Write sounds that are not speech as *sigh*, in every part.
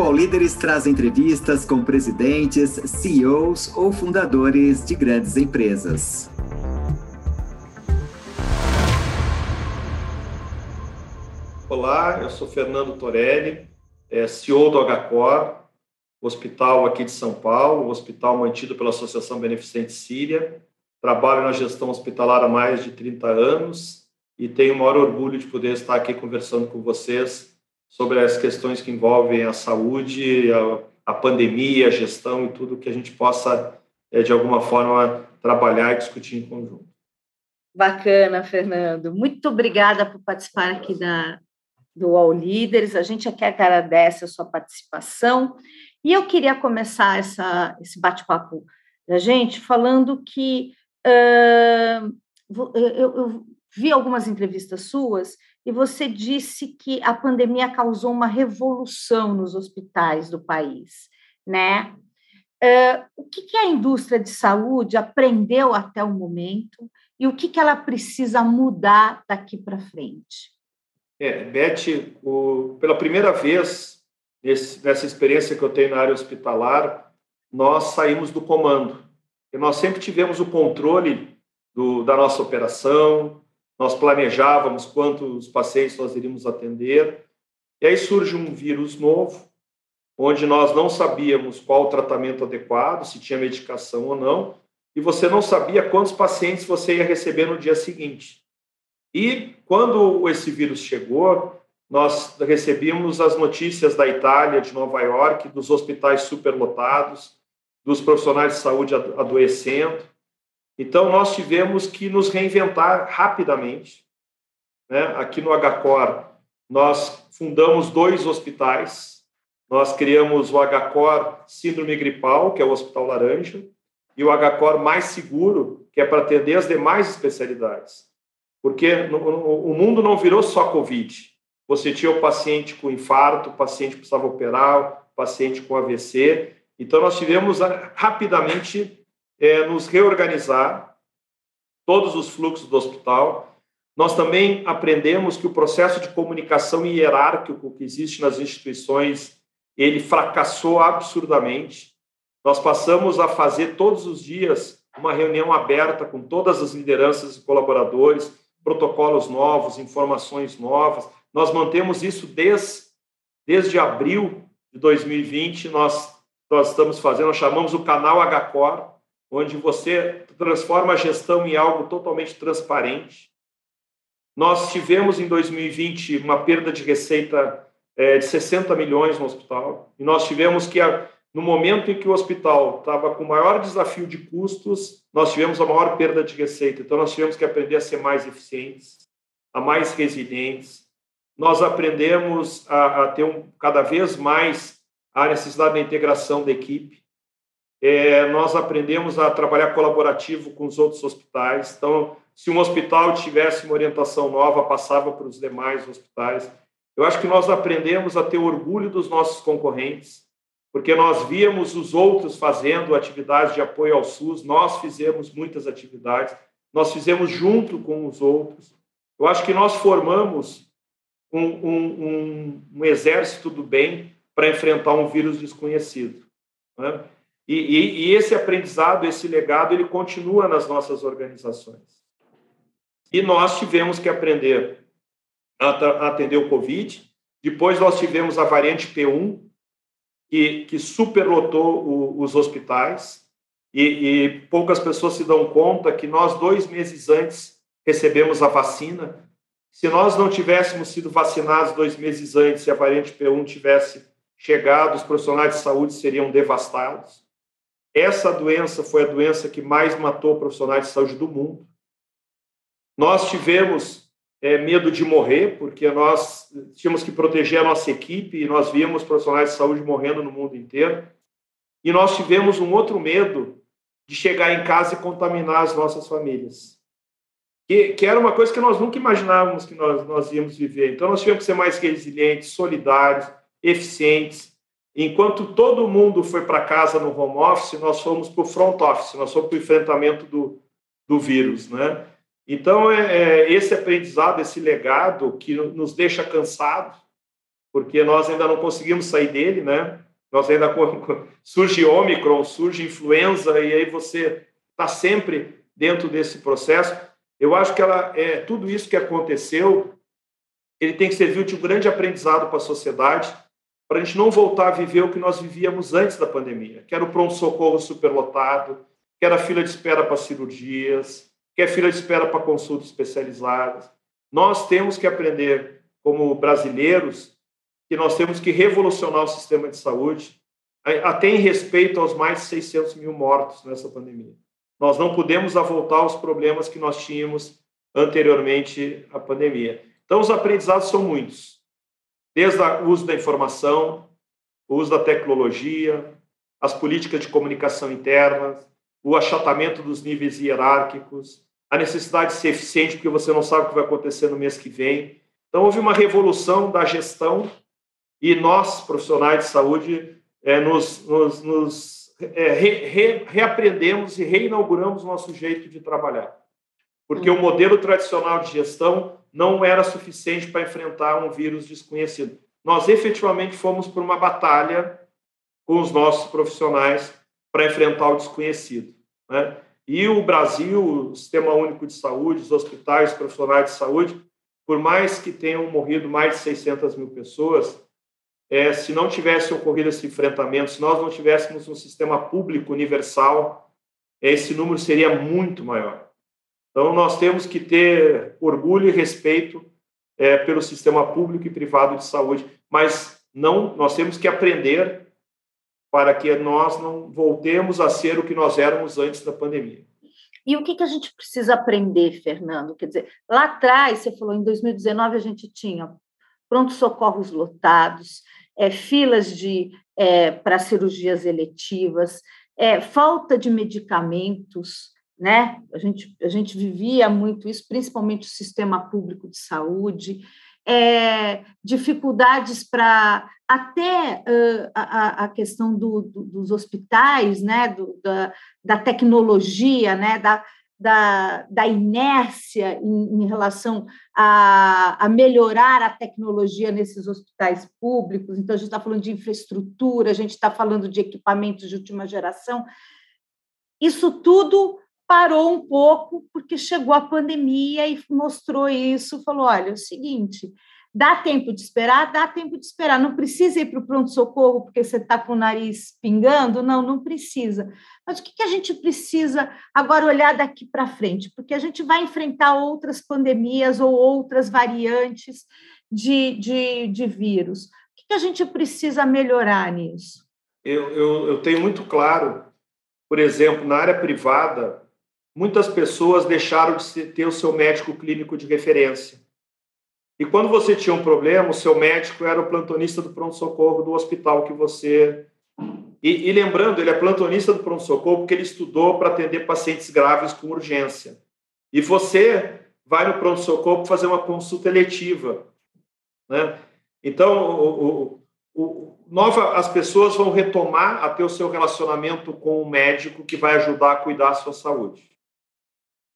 O Líderes traz entrevistas com presidentes, CEOs ou fundadores de grandes empresas. Olá, eu sou Fernando Torelli, é CEO do HCOR, hospital aqui de São Paulo, hospital mantido pela Associação Beneficente Síria. Trabalho na gestão hospitalar há mais de 30 anos e tenho o maior orgulho de poder estar aqui conversando com vocês sobre as questões que envolvem a saúde, a, a pandemia, a gestão e tudo que a gente possa, é, de alguma forma, trabalhar e discutir em conjunto. Bacana, Fernando. Muito obrigada por participar aqui da, do All Leaders. A gente aqui agradece a sua participação. E eu queria começar essa, esse bate-papo da gente falando que uh, eu, eu vi algumas entrevistas suas e você disse que a pandemia causou uma revolução nos hospitais do país, né? Uh, o que, que, a indústria de saúde aprendeu até o momento e o que, que ela precisa mudar daqui para frente? É, Beth, o, pela primeira vez nesse, nessa experiência que eu tenho na área hospitalar, nós saímos do comando. E nós sempre tivemos o controle do, da nossa operação, nós planejávamos quantos pacientes nós iríamos atender. E aí surge um vírus novo, onde nós não sabíamos qual o tratamento adequado, se tinha medicação ou não, e você não sabia quantos pacientes você ia receber no dia seguinte. E quando esse vírus chegou, nós recebíamos as notícias da Itália, de Nova York, dos hospitais superlotados, dos profissionais de saúde adoecendo. Então, nós tivemos que nos reinventar rapidamente. Né? Aqui no HCOR, nós fundamos dois hospitais. Nós criamos o HCOR Síndrome Gripal, que é o Hospital Laranja, e o HCOR Mais Seguro, que é para atender as demais especialidades. Porque o mundo não virou só Covid. Você tinha o paciente com infarto, o paciente que precisava operar, o paciente com AVC. Então, nós tivemos rapidamente é, nos reorganizar, todos os fluxos do hospital. Nós também aprendemos que o processo de comunicação hierárquico que existe nas instituições, ele fracassou absurdamente. Nós passamos a fazer todos os dias uma reunião aberta com todas as lideranças e colaboradores, protocolos novos, informações novas. Nós mantemos isso desde, desde abril de 2020. Nós, nós estamos fazendo, nós chamamos o canal HCOR, onde você transforma a gestão em algo totalmente transparente. Nós tivemos em 2020 uma perda de receita é, de 60 milhões no hospital, e nós tivemos que no momento em que o hospital estava com o maior desafio de custos, nós tivemos a maior perda de receita. Então, nós tivemos que aprender a ser mais eficientes, a mais resilientes. Nós aprendemos a, a ter um, cada vez mais a necessidade da integração da equipe. É, nós aprendemos a trabalhar colaborativo com os outros hospitais. Então, se um hospital tivesse uma orientação nova, passava para os demais hospitais. Eu acho que nós aprendemos a ter orgulho dos nossos concorrentes, porque nós víamos os outros fazendo atividades de apoio ao SUS, nós fizemos muitas atividades, nós fizemos junto com os outros. Eu acho que nós formamos um, um, um, um exército do bem para enfrentar um vírus desconhecido. Né? E, e, e esse aprendizado, esse legado, ele continua nas nossas organizações. E nós tivemos que aprender a atender o Covid. Depois nós tivemos a variante P1, que, que superlotou o, os hospitais e, e, poucas pessoas se dão conta que nós, dois meses antes, recebemos a vacina. Se nós não tivéssemos sido vacinados dois meses antes e a variante P1 tivesse chegado, os profissionais de saúde seriam devastados. Essa doença foi a doença que mais matou profissionais de saúde do mundo. Nós tivemos é, medo de morrer, porque nós tínhamos que proteger a nossa equipe e nós víamos profissionais de saúde morrendo no mundo inteiro. E nós tivemos um outro medo de chegar em casa e contaminar as nossas famílias. Que, que era uma coisa que nós nunca imaginávamos que nós, nós íamos viver. Então, nós tivemos que ser mais resilientes, solidários, eficientes. Enquanto todo mundo foi para casa no home office, nós fomos para o front office, nós fomos para o enfrentamento do, do vírus, né? Então, é, é, esse aprendizado, esse legado que nos deixa cansados, porque nós ainda não conseguimos sair dele, né? Nós ainda *laughs* surge Ômicron, surge influenza e aí você está sempre dentro desse processo. Eu acho que ela é tudo isso que aconteceu, ele tem que servir de um grande aprendizado para a sociedade, para a gente não voltar a viver o que nós vivíamos antes da pandemia, que era o pronto socorro superlotado, que era fila de espera para cirurgias, que é fila de espera para consultas especializadas. Nós temos que aprender como brasileiros que nós temos que revolucionar o sistema de saúde, até em respeito aos mais de 600 mil mortos nessa pandemia. Nós não podemos voltar aos problemas que nós tínhamos anteriormente à pandemia. Então, os aprendizados são muitos, desde o uso da informação, o uso da tecnologia, as políticas de comunicação interna, o achatamento dos níveis hierárquicos, a necessidade de ser eficiente, porque você não sabe o que vai acontecer no mês que vem. Então, houve uma revolução da gestão e nós, profissionais de saúde, é, nos, nos, nos é, re, re, reaprendemos e reinauguramos nosso jeito de trabalhar. Porque o modelo tradicional de gestão não era suficiente para enfrentar um vírus desconhecido. Nós efetivamente fomos por uma batalha com os nossos profissionais para enfrentar o desconhecido. Né? E o Brasil, o Sistema Único de Saúde, os hospitais profissionais de saúde, por mais que tenham morrido mais de 600 mil pessoas, é, se não tivesse ocorrido esse enfrentamento, se nós não tivéssemos um sistema público universal, esse número seria muito maior. Então, nós temos que ter orgulho e respeito é, pelo sistema público e privado de saúde, mas não, nós temos que aprender para que nós não voltemos a ser o que nós éramos antes da pandemia. E o que, que a gente precisa aprender, Fernando? Quer dizer, lá atrás, você falou, em 2019 a gente tinha pronto-socorros lotados, é, filas de é, para cirurgias eletivas, é, falta de medicamentos, né? A gente, a gente vivia muito isso, principalmente o sistema público de saúde, é, dificuldades para até uh, a, a, questão do, do, dos hospitais, né? Do, da, da tecnologia, né? Da, da, da inércia em, em relação a, a, melhorar a tecnologia nesses hospitais públicos. Então, a gente está falando de infraestrutura, a gente está falando de equipamentos de última geração. Isso tudo parou um pouco porque chegou a pandemia e mostrou isso, falou, olha, é o seguinte, Dá tempo de esperar? Dá tempo de esperar. Não precisa ir para o pronto-socorro porque você está com o nariz pingando? Não, não precisa. Mas o que, a gente precisa agora olhar daqui para frente? Porque a gente vai enfrentar outras pandemias ou outras variantes de, de, de vírus. O que, que a gente precisa melhorar nisso? Eu, eu, eu tenho muito claro, por exemplo, na área privada, muitas pessoas deixaram de ter o seu médico clínico de referência e quando você tinha um problema, o seu médico era o plantonista do pronto-socorro do hospital que você. E, e lembrando, ele é plantonista do pronto-socorro porque ele estudou para atender pacientes graves com urgência. E você vai no pronto-socorro fazer uma consulta eletiva. Né? Então, o, o, o, nova, as pessoas vão retomar a ter o seu relacionamento com o médico que vai ajudar a cuidar da sua saúde.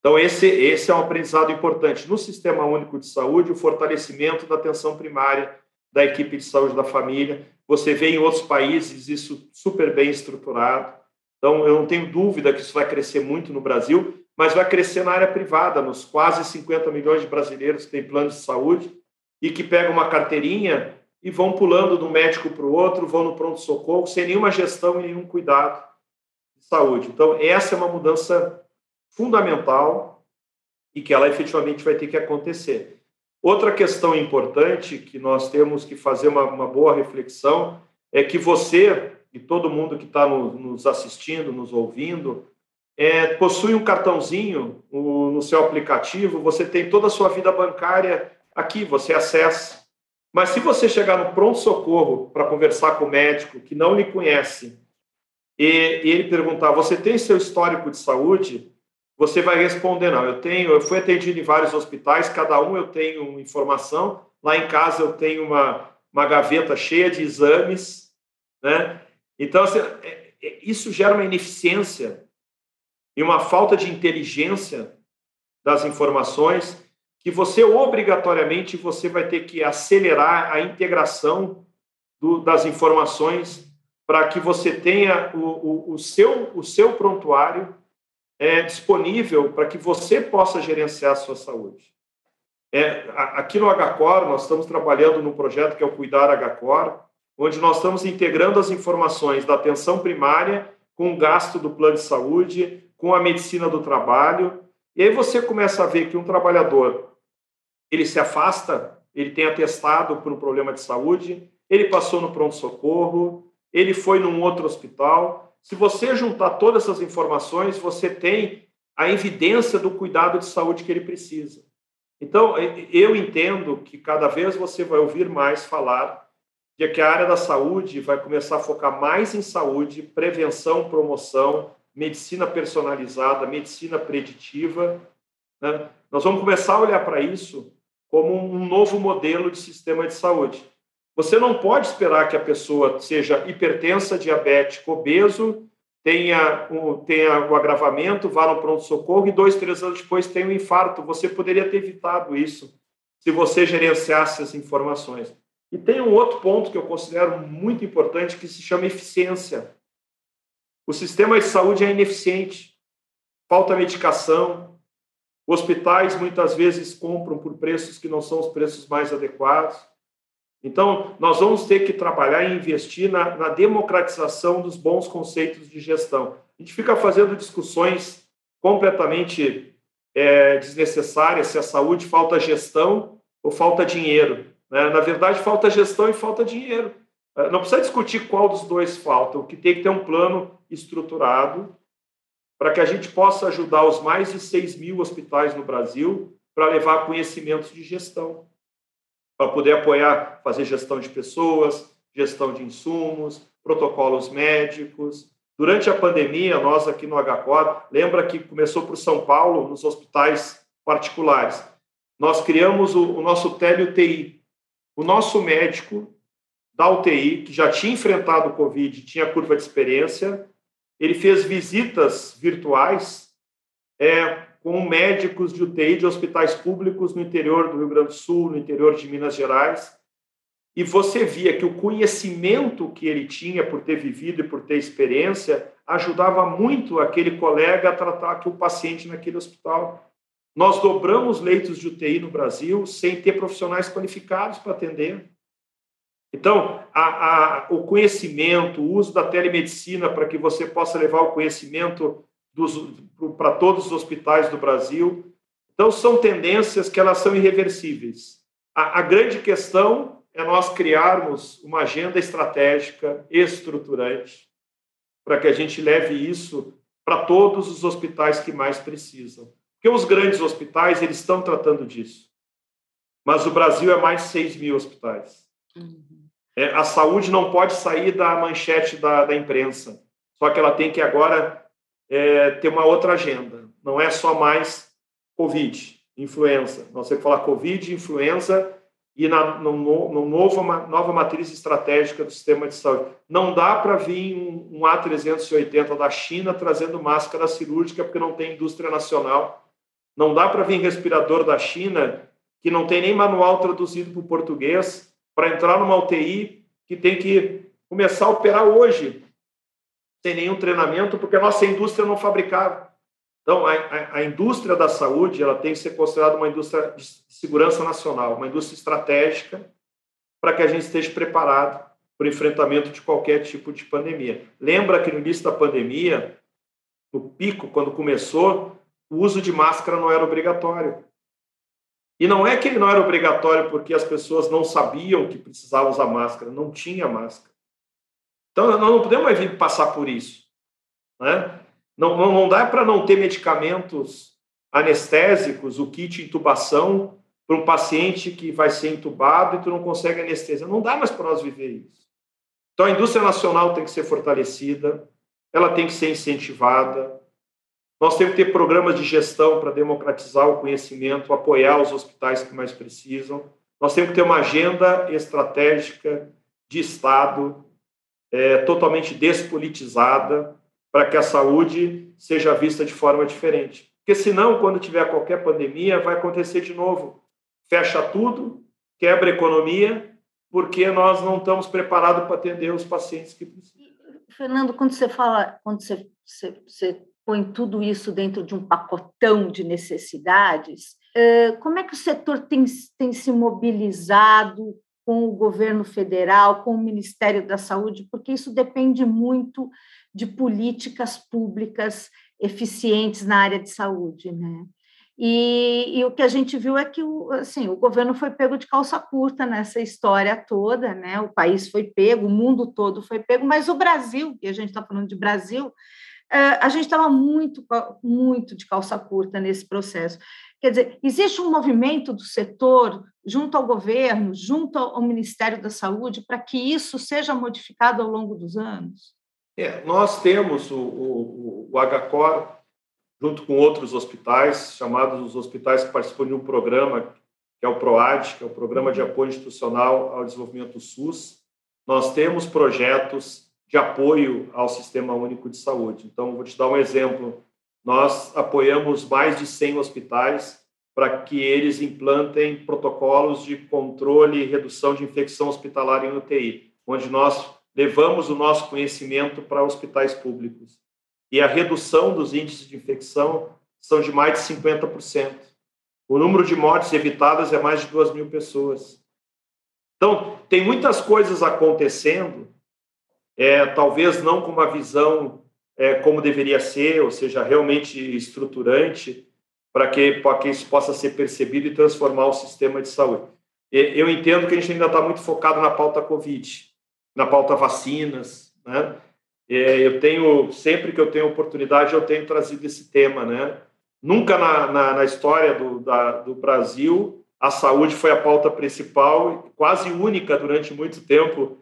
Então, esse, esse é um aprendizado importante. No Sistema Único de Saúde, o fortalecimento da atenção primária da equipe de saúde da família. Você vê em outros países isso super bem estruturado. Então, eu não tenho dúvida que isso vai crescer muito no Brasil, mas vai crescer na área privada, nos quase 50 milhões de brasileiros que têm planos de saúde e que pegam uma carteirinha e vão pulando de um médico para o outro, vão no pronto-socorro, sem nenhuma gestão e nenhum cuidado de saúde. Então, essa é uma mudança fundamental e que ela efetivamente vai ter que acontecer. Outra questão importante que nós temos que fazer uma, uma boa reflexão é que você e todo mundo que está no, nos assistindo, nos ouvindo, é, possui um cartãozinho no, no seu aplicativo, você tem toda a sua vida bancária aqui, você acessa. Mas se você chegar no pronto-socorro para conversar com o médico que não lhe conhece e, e ele perguntar: você tem seu histórico de saúde? Você vai responder, não, eu tenho, eu fui atendido em vários hospitais, cada um eu tenho informação, lá em casa eu tenho uma, uma gaveta cheia de exames, né? Então, assim, é, é, isso gera uma ineficiência e uma falta de inteligência das informações que você obrigatoriamente você vai ter que acelerar a integração do, das informações para que você tenha o, o, o, seu, o seu prontuário é, disponível para que você possa gerenciar a sua saúde. É, aqui no HCOR, nós estamos trabalhando no projeto que é o Cuidar HCOR, onde nós estamos integrando as informações da atenção primária com o gasto do plano de saúde, com a medicina do trabalho, e aí você começa a ver que um trabalhador ele se afasta, ele tem atestado por um problema de saúde, ele passou no pronto-socorro, ele foi num outro hospital. Se você juntar todas essas informações, você tem a evidência do cuidado de saúde que ele precisa. Então, eu entendo que cada vez você vai ouvir mais falar de que a área da saúde vai começar a focar mais em saúde, prevenção, promoção, medicina personalizada, medicina preditiva. Né? Nós vamos começar a olhar para isso como um novo modelo de sistema de saúde. Você não pode esperar que a pessoa seja hipertensa, diabético, obeso, tenha, tenha o agravamento, vá no pronto-socorro e dois, três anos depois tenha um infarto. Você poderia ter evitado isso se você gerenciasse as informações. E tem um outro ponto que eu considero muito importante que se chama eficiência. O sistema de saúde é ineficiente, falta medicação, hospitais muitas vezes compram por preços que não são os preços mais adequados. Então, nós vamos ter que trabalhar e investir na, na democratização dos bons conceitos de gestão. A gente fica fazendo discussões completamente é, desnecessárias se a saúde falta gestão ou falta dinheiro. Né? Na verdade, falta gestão e falta dinheiro. É, não precisa discutir qual dos dois falta, o que tem que ter um plano estruturado para que a gente possa ajudar os mais de 6 mil hospitais no Brasil para levar conhecimentos de gestão, para poder apoiar, fazer gestão de pessoas, gestão de insumos, protocolos médicos. Durante a pandemia, nós aqui no HCOR, lembra que começou por São Paulo, nos hospitais particulares. Nós criamos o, o nosso tele-UTI. O nosso médico da UTI, que já tinha enfrentado o Covid, tinha curva de experiência, ele fez visitas virtuais é, com médicos de UTI de hospitais públicos no interior do Rio Grande do Sul, no interior de Minas Gerais, e você via que o conhecimento que ele tinha por ter vivido e por ter experiência ajudava muito aquele colega a tratar aquele paciente naquele hospital. Nós dobramos leitos de UTI no Brasil sem ter profissionais qualificados para atender. Então, a, a, o conhecimento, o uso da telemedicina para que você possa levar o conhecimento para todos os hospitais do Brasil. Então, são tendências que elas são irreversíveis. A, a grande questão é nós criarmos uma agenda estratégica, estruturante, para que a gente leve isso para todos os hospitais que mais precisam. Porque os grandes hospitais, eles estão tratando disso. Mas o Brasil é mais de 6 mil hospitais. Uhum. É, a saúde não pode sair da manchete da, da imprensa, só que ela tem que agora é, ter uma outra agenda. Não é só mais Covid, influenza. Nós temos que falar Covid, influenza e na no, no novo, nova matriz estratégica do sistema de saúde. Não dá para vir um, um A380 da China trazendo máscara cirúrgica porque não tem indústria nacional. Não dá para vir respirador da China que não tem nem manual traduzido para o português para entrar numa UTI que tem que começar a operar hoje, sem nenhum treinamento, porque a nossa indústria não fabricava. Então, a, a, a, indústria da saúde ela tem que ser considerada uma indústria de segurança nacional, uma indústria estratégica para que a gente esteja preparado para o enfrentamento de qualquer tipo de pandemia. Lembra que no início da pandemia, no pico, quando começou, o uso de máscara não era obrigatório. E não é que ele não era obrigatório porque as pessoas não sabiam que precisavam usar máscara, não tinha máscara. Então, nós não podemos mais vir passar por isso. Né? Não, não, não dá para não ter medicamentos anestésicos, o kit intubação, para um paciente que vai ser intubado e tu não consegue anestesia. Não dá mais para nós viver isso. Então, a indústria nacional tem que ser fortalecida, ela tem que ser incentivada, nós temos que ter programas de gestão para democratizar o conhecimento, apoiar os hospitais que mais precisam. Nós temos que ter uma agenda estratégica de Estado é, totalmente despolitizada para que a saúde seja vista de forma diferente. Porque senão, quando tiver qualquer pandemia, vai acontecer de novo. Fecha tudo, quebra a economia, porque nós não estamos preparados para atender os pacientes que precisam. Fernando, quando você fala, quando você, você, você põe tudo isso dentro de um pacotão de necessidades, como é que o setor tem, tem se mobilizado com o governo federal, com o Ministério da Saúde, porque isso depende muito de políticas públicas eficientes na área de saúde, né? E, e, o que a gente viu é que o, assim, o governo foi pego de calça curta nessa história toda, né? O país foi pego, o mundo todo foi pego, mas o Brasil, e a gente está falando de Brasil, a gente estava muito, muito de calça curta nesse processo. Quer dizer, existe um movimento do setor junto ao governo, junto ao Ministério da Saúde, para que isso seja modificado ao longo dos anos? É, nós temos o, o, o HCOR, junto com outros hospitais, chamados os hospitais que participam de um programa, que é o PROAD, que é o Programa de Apoio Institucional ao Desenvolvimento SUS. Nós temos projetos de apoio ao Sistema Único de Saúde. Então, vou te dar um exemplo nós apoiamos mais de 100 hospitais para que eles implantem protocolos de controle e redução de infecção hospitalar em UTI, onde nós levamos o nosso conhecimento para hospitais públicos. E a redução dos índices de infecção são de mais de 50%. O número de mortes evitadas é mais de 2 mil pessoas. Então, tem muitas coisas acontecendo, é, talvez não com uma visão é, como deveria ser, ou seja, realmente estruturante, para que, que isso possa ser percebido e transformar o sistema de saúde. Eu entendo que a gente ainda está muito focado na pauta Covid, na pauta vacinas, né? Eu tenho, sempre que eu tenho oportunidade, eu tenho trazido esse tema, né? Nunca na, na, na história do, da, do Brasil a saúde foi a pauta principal, quase única durante muito tempo,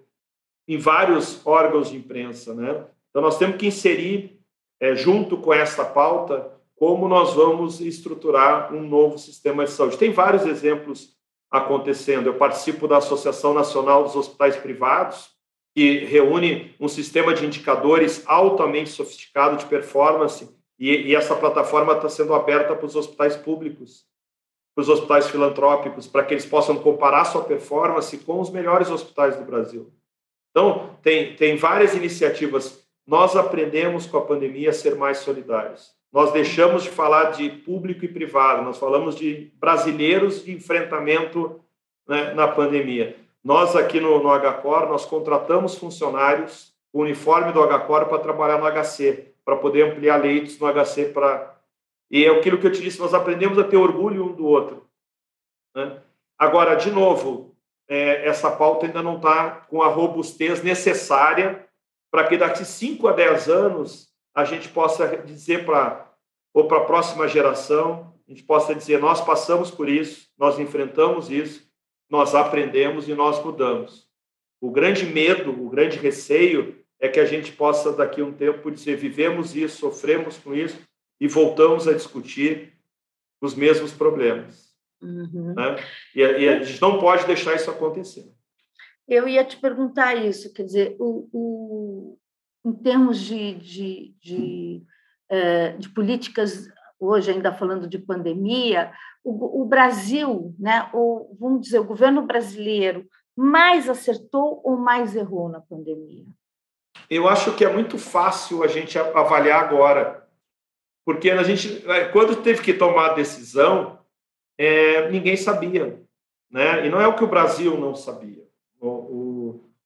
em vários órgãos de imprensa, né? Então, nós temos que inserir, é, junto com essa pauta, como nós vamos estruturar um novo sistema de saúde. Tem vários exemplos acontecendo. Eu participo da Associação Nacional dos Hospitais Privados, que reúne um sistema de indicadores altamente sofisticado de performance, e, e essa plataforma está sendo aberta para os hospitais públicos, para os hospitais filantrópicos, para que eles possam comparar sua performance com os melhores hospitais do Brasil. Então, tem, tem várias iniciativas nós aprendemos com a pandemia a ser mais solidários. Nós deixamos de falar de público e privado, nós falamos de brasileiros de enfrentamento né, na pandemia. Nós aqui no, no HCOR, nós contratamos funcionários com uniforme do HCOR para trabalhar no HC, para poder ampliar leitos no HC para... E é aquilo que eu te disse, nós aprendemos a ter orgulho um do outro. Né? Agora, de novo, é, essa pauta ainda não está com a robustez necessária para que daqui 5 a 10 anos a gente possa dizer para ou para a próxima geração, a gente possa dizer nós passamos por isso, nós enfrentamos isso, nós aprendemos e nós mudamos. O grande medo, o grande receio é que a gente possa daqui a um tempo dizer vivemos isso, sofremos com isso e voltamos a discutir os mesmos problemas. Uhum. Né? E, e a gente não pode deixar isso acontecer. Eu ia te perguntar isso, quer dizer, o, o em termos de, de, de, é, de, políticas, hoje ainda falando de pandemia, o, o Brasil, né, ou vamos dizer, o governo brasileiro, mais acertou ou mais errou na pandemia? Eu acho que é muito fácil a gente avaliar agora, porque a gente, é, quando teve que tomar a decisão, é, ninguém sabia, né? E não é o que o Brasil não sabia.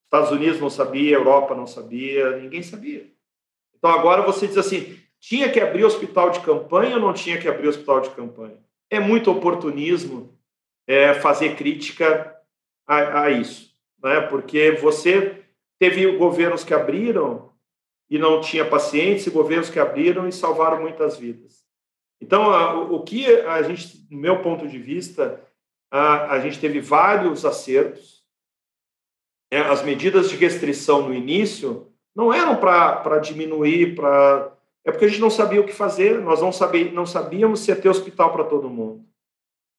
Os Estados Unidos não sabia, a Europa não sabia, ninguém sabia. Então agora você diz assim: tinha que abrir hospital de campanha ou não tinha que abrir hospital de campanha? É muito oportunismo é, fazer crítica a, a isso, né? porque você teve governos que abriram e não tinha pacientes, e governos que abriram e salvaram muitas vidas. Então, o que a gente, no meu ponto de vista, a, a gente teve vários acertos, é, as medidas de restrição no início não eram para diminuir, para é porque a gente não sabia o que fazer, nós não, sabia, não sabíamos se ia ter hospital para todo mundo.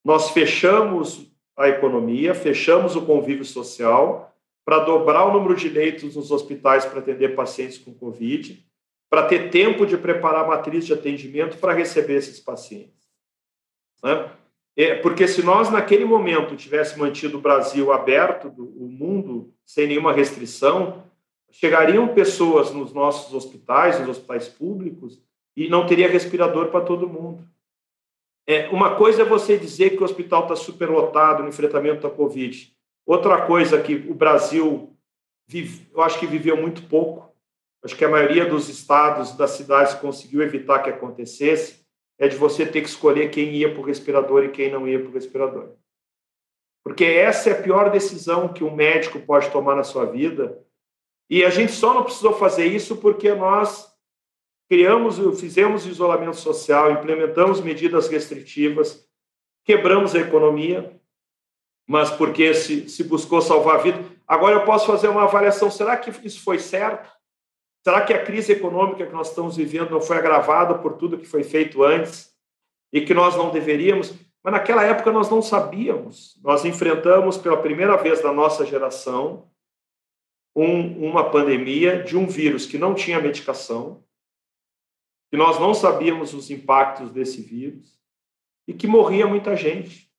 Nós fechamos a economia, fechamos o convívio social para dobrar o número de leitos nos hospitais para atender pacientes com Covid, para ter tempo de preparar a matriz de atendimento para receber esses pacientes. Né? É, porque se nós, naquele momento, tivéssemos mantido o Brasil aberto, o mundo sem nenhuma restrição, chegariam pessoas nos nossos hospitais, nos hospitais públicos, e não teria respirador para todo mundo. É, uma coisa é você dizer que o hospital está superlotado no enfrentamento da Covid. Outra coisa que o Brasil, vive, eu acho que viveu muito pouco, acho que a maioria dos estados, das cidades conseguiu evitar que acontecesse, é de você ter que escolher quem ia para o respirador e quem não ia para o respirador. Porque essa é a pior decisão que um médico pode tomar na sua vida. E a gente só não precisou fazer isso porque nós criamos, fizemos isolamento social, implementamos medidas restritivas, quebramos a economia, mas porque se, se buscou salvar a vida. Agora eu posso fazer uma avaliação: será que isso foi certo? Será que a crise econômica que nós estamos vivendo não foi agravada por tudo que foi feito antes e que nós não deveríamos? Mas naquela época nós não sabíamos. Nós enfrentamos pela primeira vez na nossa geração um, uma pandemia de um vírus que não tinha medicação, que nós não sabíamos os impactos desse vírus e que morria muita gente.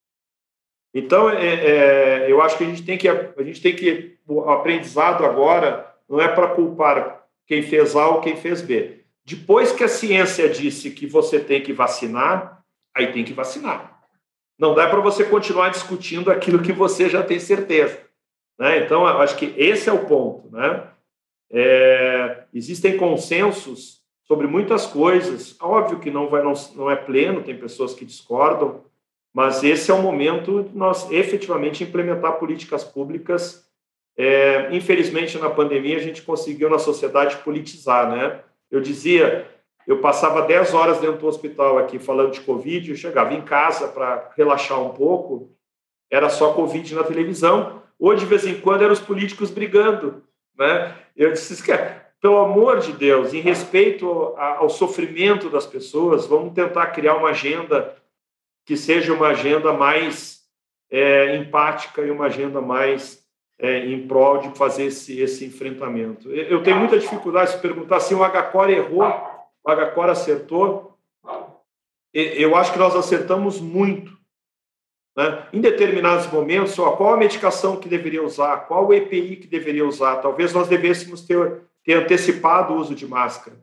Então, é, é, eu acho que a gente tem que a gente tem que o aprendizado agora não é para culpar quem fez A ou quem fez B. Depois que a ciência disse que você tem que vacinar, aí tem que vacinar. Não dá para você continuar discutindo aquilo que você já tem certeza. Né? Então, acho que esse é o ponto. Né? É, existem consensos sobre muitas coisas. Óbvio que não, vai, não, não é pleno, tem pessoas que discordam, mas esse é o momento de nós efetivamente implementar políticas públicas é, infelizmente, na pandemia, a gente conseguiu na sociedade politizar, né? Eu dizia, eu passava 10 horas dentro do hospital aqui falando de Covid, eu chegava em casa para relaxar um pouco, era só Covid na televisão, ou de vez em quando eram os políticos brigando, né? Eu disse, pelo amor de Deus, em respeito ao sofrimento das pessoas, vamos tentar criar uma agenda que seja uma agenda mais é, empática e uma agenda mais é, em prol de fazer esse, esse enfrentamento. Eu tenho muita dificuldade de perguntar se o Agacor errou, o Agacor acertou. Eu acho que nós acertamos muito. Né? Em determinados momentos, qual a medicação que deveria usar, qual o EPI que deveria usar. Talvez nós devêssemos ter, ter antecipado o uso de máscara.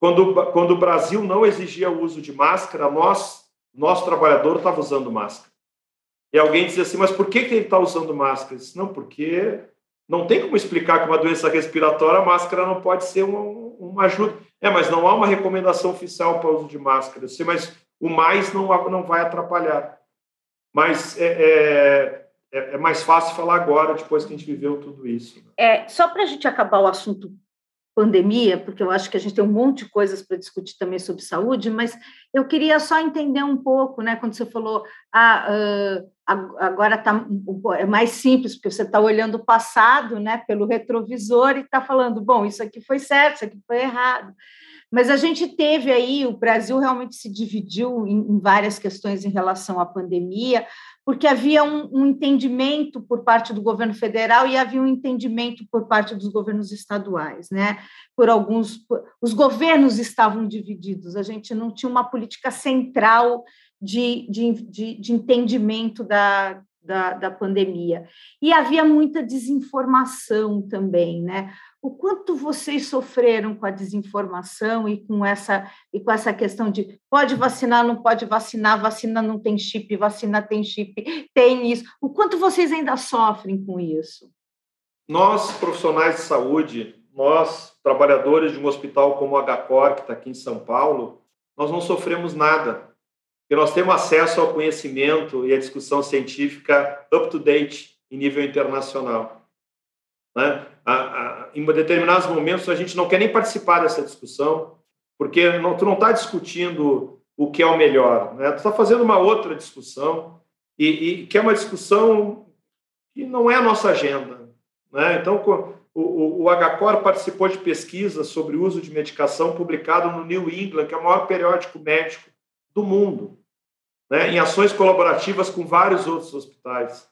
Quando, quando o Brasil não exigia o uso de máscara, nós, nosso trabalhador, estava usando máscara. E alguém diz assim, mas por que, que ele está usando máscara? Disse, não, porque não tem como explicar que uma doença respiratória a máscara não pode ser uma, uma ajuda. É, mas não há uma recomendação oficial para o uso de máscara. Sei, mas o mais não, não vai atrapalhar. Mas é, é, é, é mais fácil falar agora, depois que a gente viveu tudo isso. É, só para a gente acabar o assunto pandemia, porque eu acho que a gente tem um monte de coisas para discutir também sobre saúde, mas eu queria só entender um pouco, né, quando você falou, ah, uh, agora tá, é mais simples, porque você está olhando o passado, né, pelo retrovisor e está falando, bom, isso aqui foi certo, isso aqui foi errado. Mas a gente teve aí, o Brasil realmente se dividiu em, em várias questões em relação à pandemia, porque havia um, um, entendimento por parte do governo federal e havia um entendimento por parte dos governos estaduais, né? Por alguns, por, os governos estavam divididos. A gente não tinha uma política central de, de, de, de entendimento da, da, da pandemia. E havia muita desinformação também, né? O quanto vocês sofreram com a desinformação e com essa e com essa questão de pode vacinar, não pode vacinar, vacina não tem chip, vacina tem chip, tem isso. O quanto vocês ainda sofrem com isso? Nós, profissionais de saúde, nós, trabalhadores de um hospital como o HCOR, que está aqui em São Paulo, nós não sofremos nada que nós temos acesso ao conhecimento e à discussão científica up-to-date em nível internacional. Né? A, a, em determinados momentos, a gente não quer nem participar dessa discussão, porque não, tu não está discutindo o que é o melhor, né? tu está fazendo uma outra discussão, e, e, que é uma discussão que não é a nossa agenda. Né? Então, o, o, o HCOR participou de pesquisa sobre o uso de medicação publicado no New England, que é o maior periódico médico do mundo, né, em ações colaborativas com vários outros hospitais.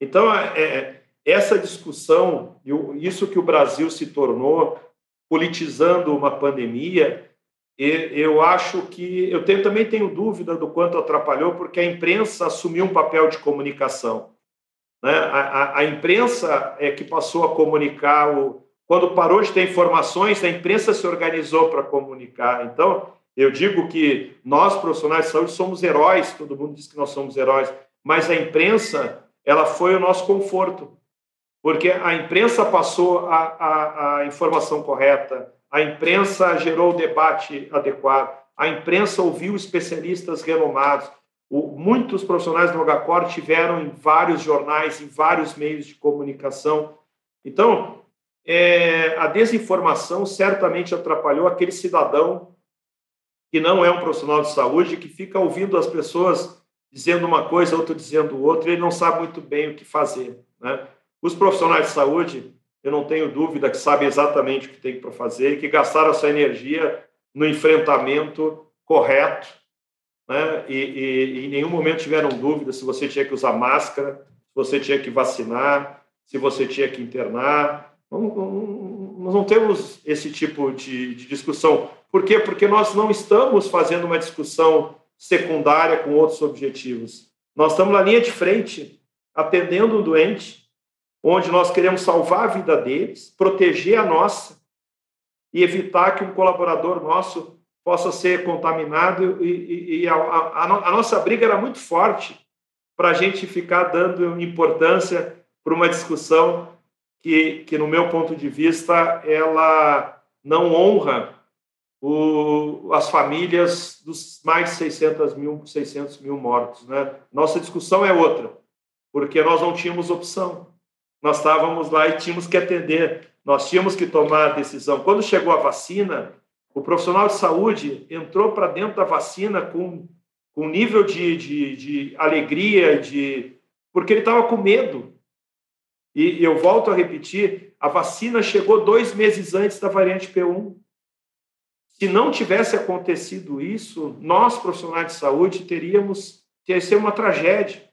Então, é, é essa discussão, isso que o Brasil se tornou, politizando uma pandemia, eu acho que eu tenho, também tenho dúvida do quanto atrapalhou, porque a imprensa assumiu um papel de comunicação. Né? A, a, a, imprensa é que passou a comunicar. O, quando parou de ter informações, a imprensa se organizou para comunicar. Então, eu digo que nós, profissionais de saúde, somos heróis, todo mundo diz que nós somos heróis, mas a imprensa ela foi o nosso conforto, porque a imprensa passou a, a, a informação correta, a imprensa gerou o debate adequado, a imprensa ouviu especialistas renomados. O, muitos profissionais do Hogacor tiveram em vários jornais, em vários meios de comunicação. Então, é, a desinformação certamente atrapalhou aquele cidadão que não é um profissional de saúde, que fica ouvindo as pessoas dizendo uma coisa, outro dizendo outra, e ele não sabe muito bem o que fazer. Né? Os profissionais de saúde, eu não tenho dúvida que sabem exatamente o que tem para fazer e que gastaram sua energia no enfrentamento correto, né? e, e, e em nenhum momento tiveram dúvida se você tinha que usar máscara, se você tinha que vacinar, se você tinha que internar. Não, não, nós não temos esse tipo de, de discussão. Por quê? Porque nós não estamos fazendo uma discussão secundária com outros objetivos. Nós estamos na linha de frente, atendendo um doente, onde nós queremos salvar a vida deles, proteger a nossa e evitar que um colaborador nosso possa ser contaminado. E, e, e a, a, a, nossa briga era muito forte para a gente ficar dando importância para uma discussão que, que, no meu ponto de vista, ela não honra o, as famílias dos mais de 600 mil, 600 mil mortos. Né? Nossa discussão é outra, porque nós não tínhamos opção. Nós estávamos lá e tínhamos que atender, nós tínhamos que tomar a decisão. Quando chegou a vacina, o profissional de saúde entrou para dentro da vacina com, com um nível de, de, de alegria, de porque ele estava com medo. E eu volto a repetir: a vacina chegou dois meses antes da variante P1. Se não tivesse acontecido isso, nós, profissionais de saúde, teríamos ter ser uma tragédia.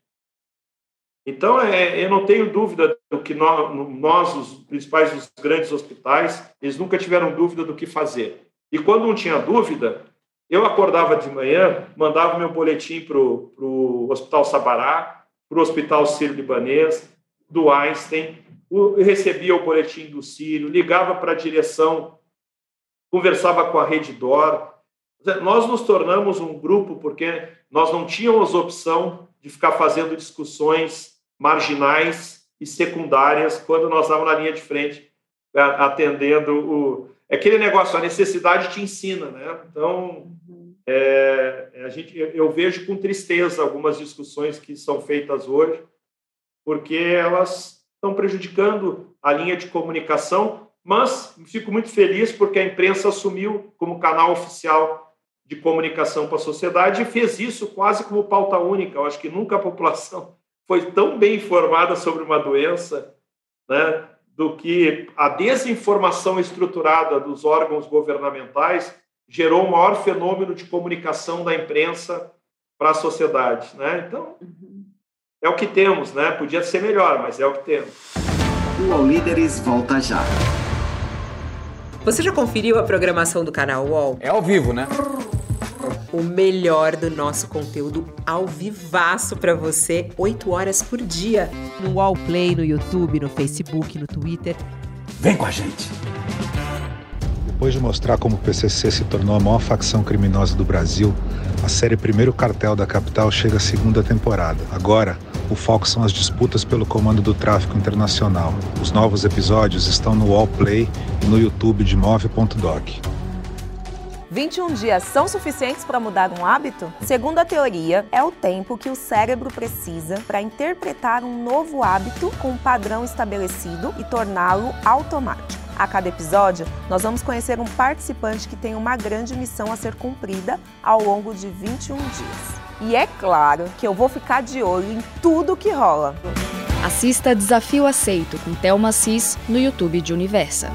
Então, é, eu não tenho dúvida do que nós, nós, os principais, os grandes hospitais, eles nunca tiveram dúvida do que fazer. E quando não tinha dúvida, eu acordava de manhã, mandava meu boletim para o Hospital Sabará, para o Hospital Sírio-Libanês, do Einstein, recebia o boletim do Sírio, ligava para a direção conversava com a Reddor. Nós nos tornamos um grupo porque nós não tínhamos opção de ficar fazendo discussões marginais e secundárias quando nós estávamos na linha de frente atendendo o é aquele negócio a necessidade te ensina né então é, a gente eu vejo com tristeza algumas discussões que são feitas hoje porque elas estão prejudicando a linha de comunicação mas fico muito feliz porque a imprensa assumiu como canal oficial de comunicação para a sociedade e fez isso quase como pauta única. Eu acho que nunca a população *laughs* foi tão bem informada sobre uma doença, né, do que a desinformação estruturada dos órgãos governamentais gerou o maior fenômeno de comunicação da imprensa para a sociedade, né? Então, é o que temos, né? Podia ser melhor, mas é o que temos. O All Líderes volta já. Você já conferiu a programação do canal UOL? É ao vivo, né? O melhor do nosso conteúdo ao vivaço para você, 8 horas por dia. No UOL Play, no YouTube, no Facebook, no Twitter. Vem com a gente! Depois de mostrar como o PCC se tornou a maior facção criminosa do Brasil, a série Primeiro Cartel da Capital chega à segunda temporada. Agora, o foco são as disputas pelo comando do tráfico internacional. Os novos episódios estão no Wallplay e no YouTube de Move.doc. 21 dias são suficientes para mudar um hábito? Segundo a teoria, é o tempo que o cérebro precisa para interpretar um novo hábito com um padrão estabelecido e torná-lo automático. A cada episódio, nós vamos conhecer um participante que tem uma grande missão a ser cumprida ao longo de 21 dias. E é claro que eu vou ficar de olho em tudo que rola. Assista Desafio Aceito com Thelma Cis no YouTube de Universa.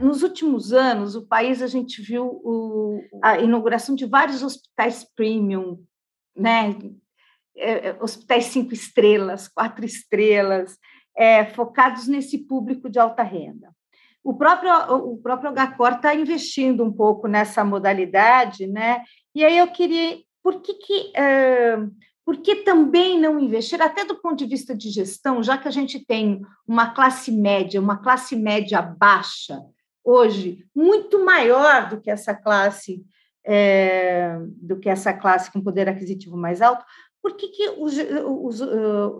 Nos últimos anos, o país a gente viu o, a inauguração de vários hospitais premium, né? É, é hospitais cinco estrelas, quatro estrelas, é, focados nesse público de alta renda. o próprio, o próprio HCOR está investindo um pouco nessa modalidade, né? E aí eu queria, por que, que por que também não investir, até do ponto de vista de gestão, já que a gente tem uma classe média, uma classe média baixa, hoje, muito maior do que essa classe, é, do que essa classe com poder aquisitivo mais alto, por que, que os, os,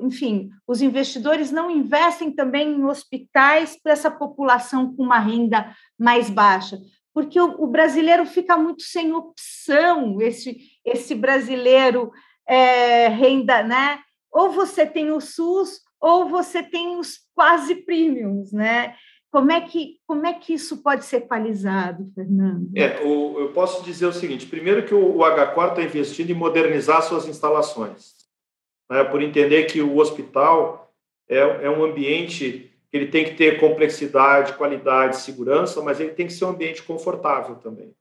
enfim, os investidores não investem também em hospitais para essa população com uma renda mais baixa? Porque o, o brasileiro fica muito sem opção, esse, esse brasileiro é, renda, né? Ou você tem o SUS ou você tem os quase premiums, né? Como é que, como é que isso pode ser equalizado, Fernando? É, o, eu posso dizer o seguinte: primeiro, que o, o H4 está investindo em modernizar suas instalações, né, por entender que o hospital é, é um ambiente ele tem que ter complexidade, qualidade, segurança, mas ele tem que ser um ambiente confortável também.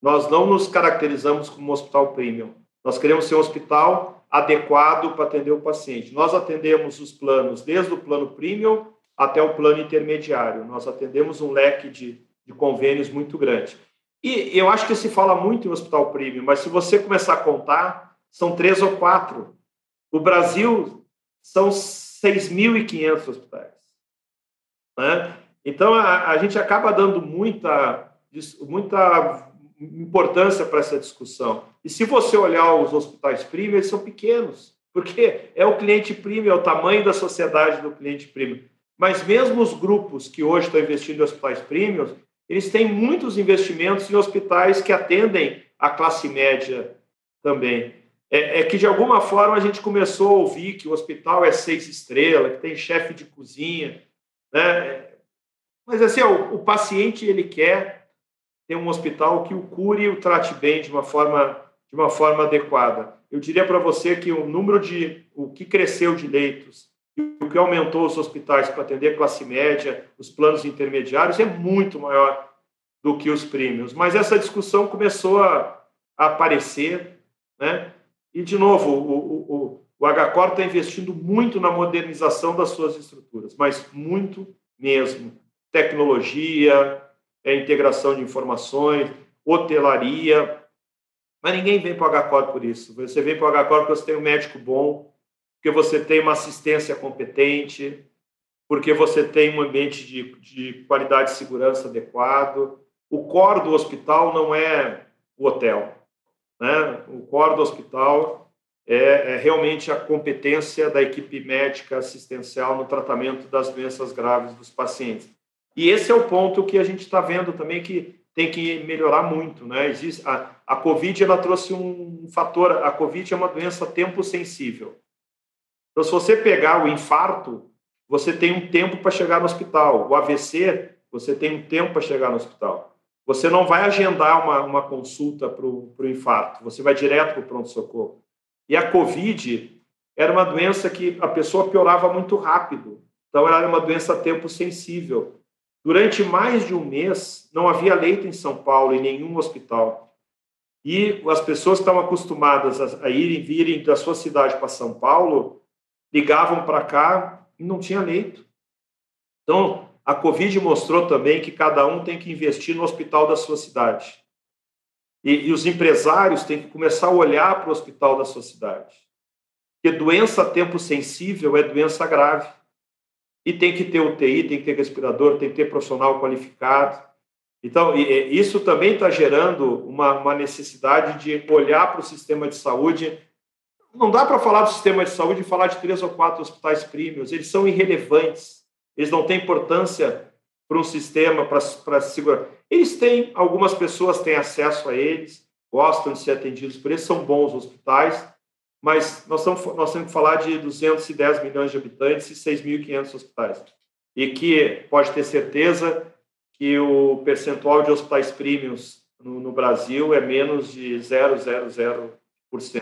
Nós não nos caracterizamos como um hospital premium. Nós queremos ser um hospital adequado para atender o paciente. Nós atendemos os planos, desde o plano premium até o plano intermediário. Nós atendemos um leque de, de convênios muito grande. E eu acho que se fala muito em hospital premium, mas se você começar a contar, são três ou quatro. O Brasil são 6.500 hospitais. Né? Então, a, a gente acaba dando muita, muita importância para essa discussão. E se você olhar os hospitais premium, eles são pequenos, porque é o cliente premium, é o tamanho da sociedade do cliente premium. Mas mesmo os grupos que hoje estão investindo em hospitais premium, eles têm muitos investimentos em hospitais que atendem a classe média também. É, é, que, de alguma forma, a gente começou a ouvir que o hospital é seis estrelas, que tem chefe de cozinha. Né? Mas, assim, o, paciente ele quer ter um hospital que o cure e o trate bem de uma forma, de uma forma adequada. Eu diria para você que o número de o que cresceu de leitos o que aumentou os hospitais para atender classe média, os planos intermediários, é muito maior do que os prêmios. Mas essa discussão começou a, a aparecer, né? E, de novo, o, o, o HCOR está investindo muito na modernização das suas estruturas, mas muito mesmo. Tecnologia, é integração de informações, hotelaria. Mas ninguém vem para o HCOR por isso. Você vem para o HCOR porque você tem um médico bom, porque você tem uma assistência competente, porque você tem um ambiente de, de qualidade e segurança adequado. O core do hospital não é o hotel. Né? O core do hospital é, é, realmente a competência da equipe médica assistencial no tratamento das doenças graves dos pacientes. E esse é o ponto que a gente está vendo também que tem que melhorar muito, né? Existe a, a COVID ela trouxe um fator, a COVID é uma doença tempo sensível. Então, se você pegar o infarto, você tem um tempo para chegar no hospital. O AVC, você tem um tempo para chegar no hospital. Você não vai agendar uma, uma consulta para o infarto, você vai direto para o pronto-socorro. E a COVID era uma doença que a pessoa piorava muito rápido. Então, ela era uma doença tempo sensível. Durante mais de um mês, não havia leito em São Paulo, em nenhum hospital. E as pessoas que estavam acostumadas a irem, virem da sua cidade para São Paulo, ligavam para cá e não tinha leito. Então, a Covid mostrou também que cada um tem que investir no hospital da sua cidade. E, e os empresários têm que começar a olhar para o hospital da sua cidade. Porque doença a tempo sensível é doença grave. E tem que ter UTI, tem que ter respirador, tem que ter profissional qualificado. Então, isso também está gerando uma, uma necessidade de olhar para o sistema de saúde. Não dá para falar do sistema de saúde e falar de três ou quatro hospitais premiums, eles são irrelevantes, eles não têm importância para um sistema, para segurar. Eles têm, algumas pessoas têm acesso a eles, gostam de ser atendidos por eles, são bons hospitais, mas nós, estamos, nós temos que falar de 210 milhões de habitantes e 6.500 hospitais. E que pode ter certeza que o percentual de hospitais premiums no, no Brasil é menos de 0,00%.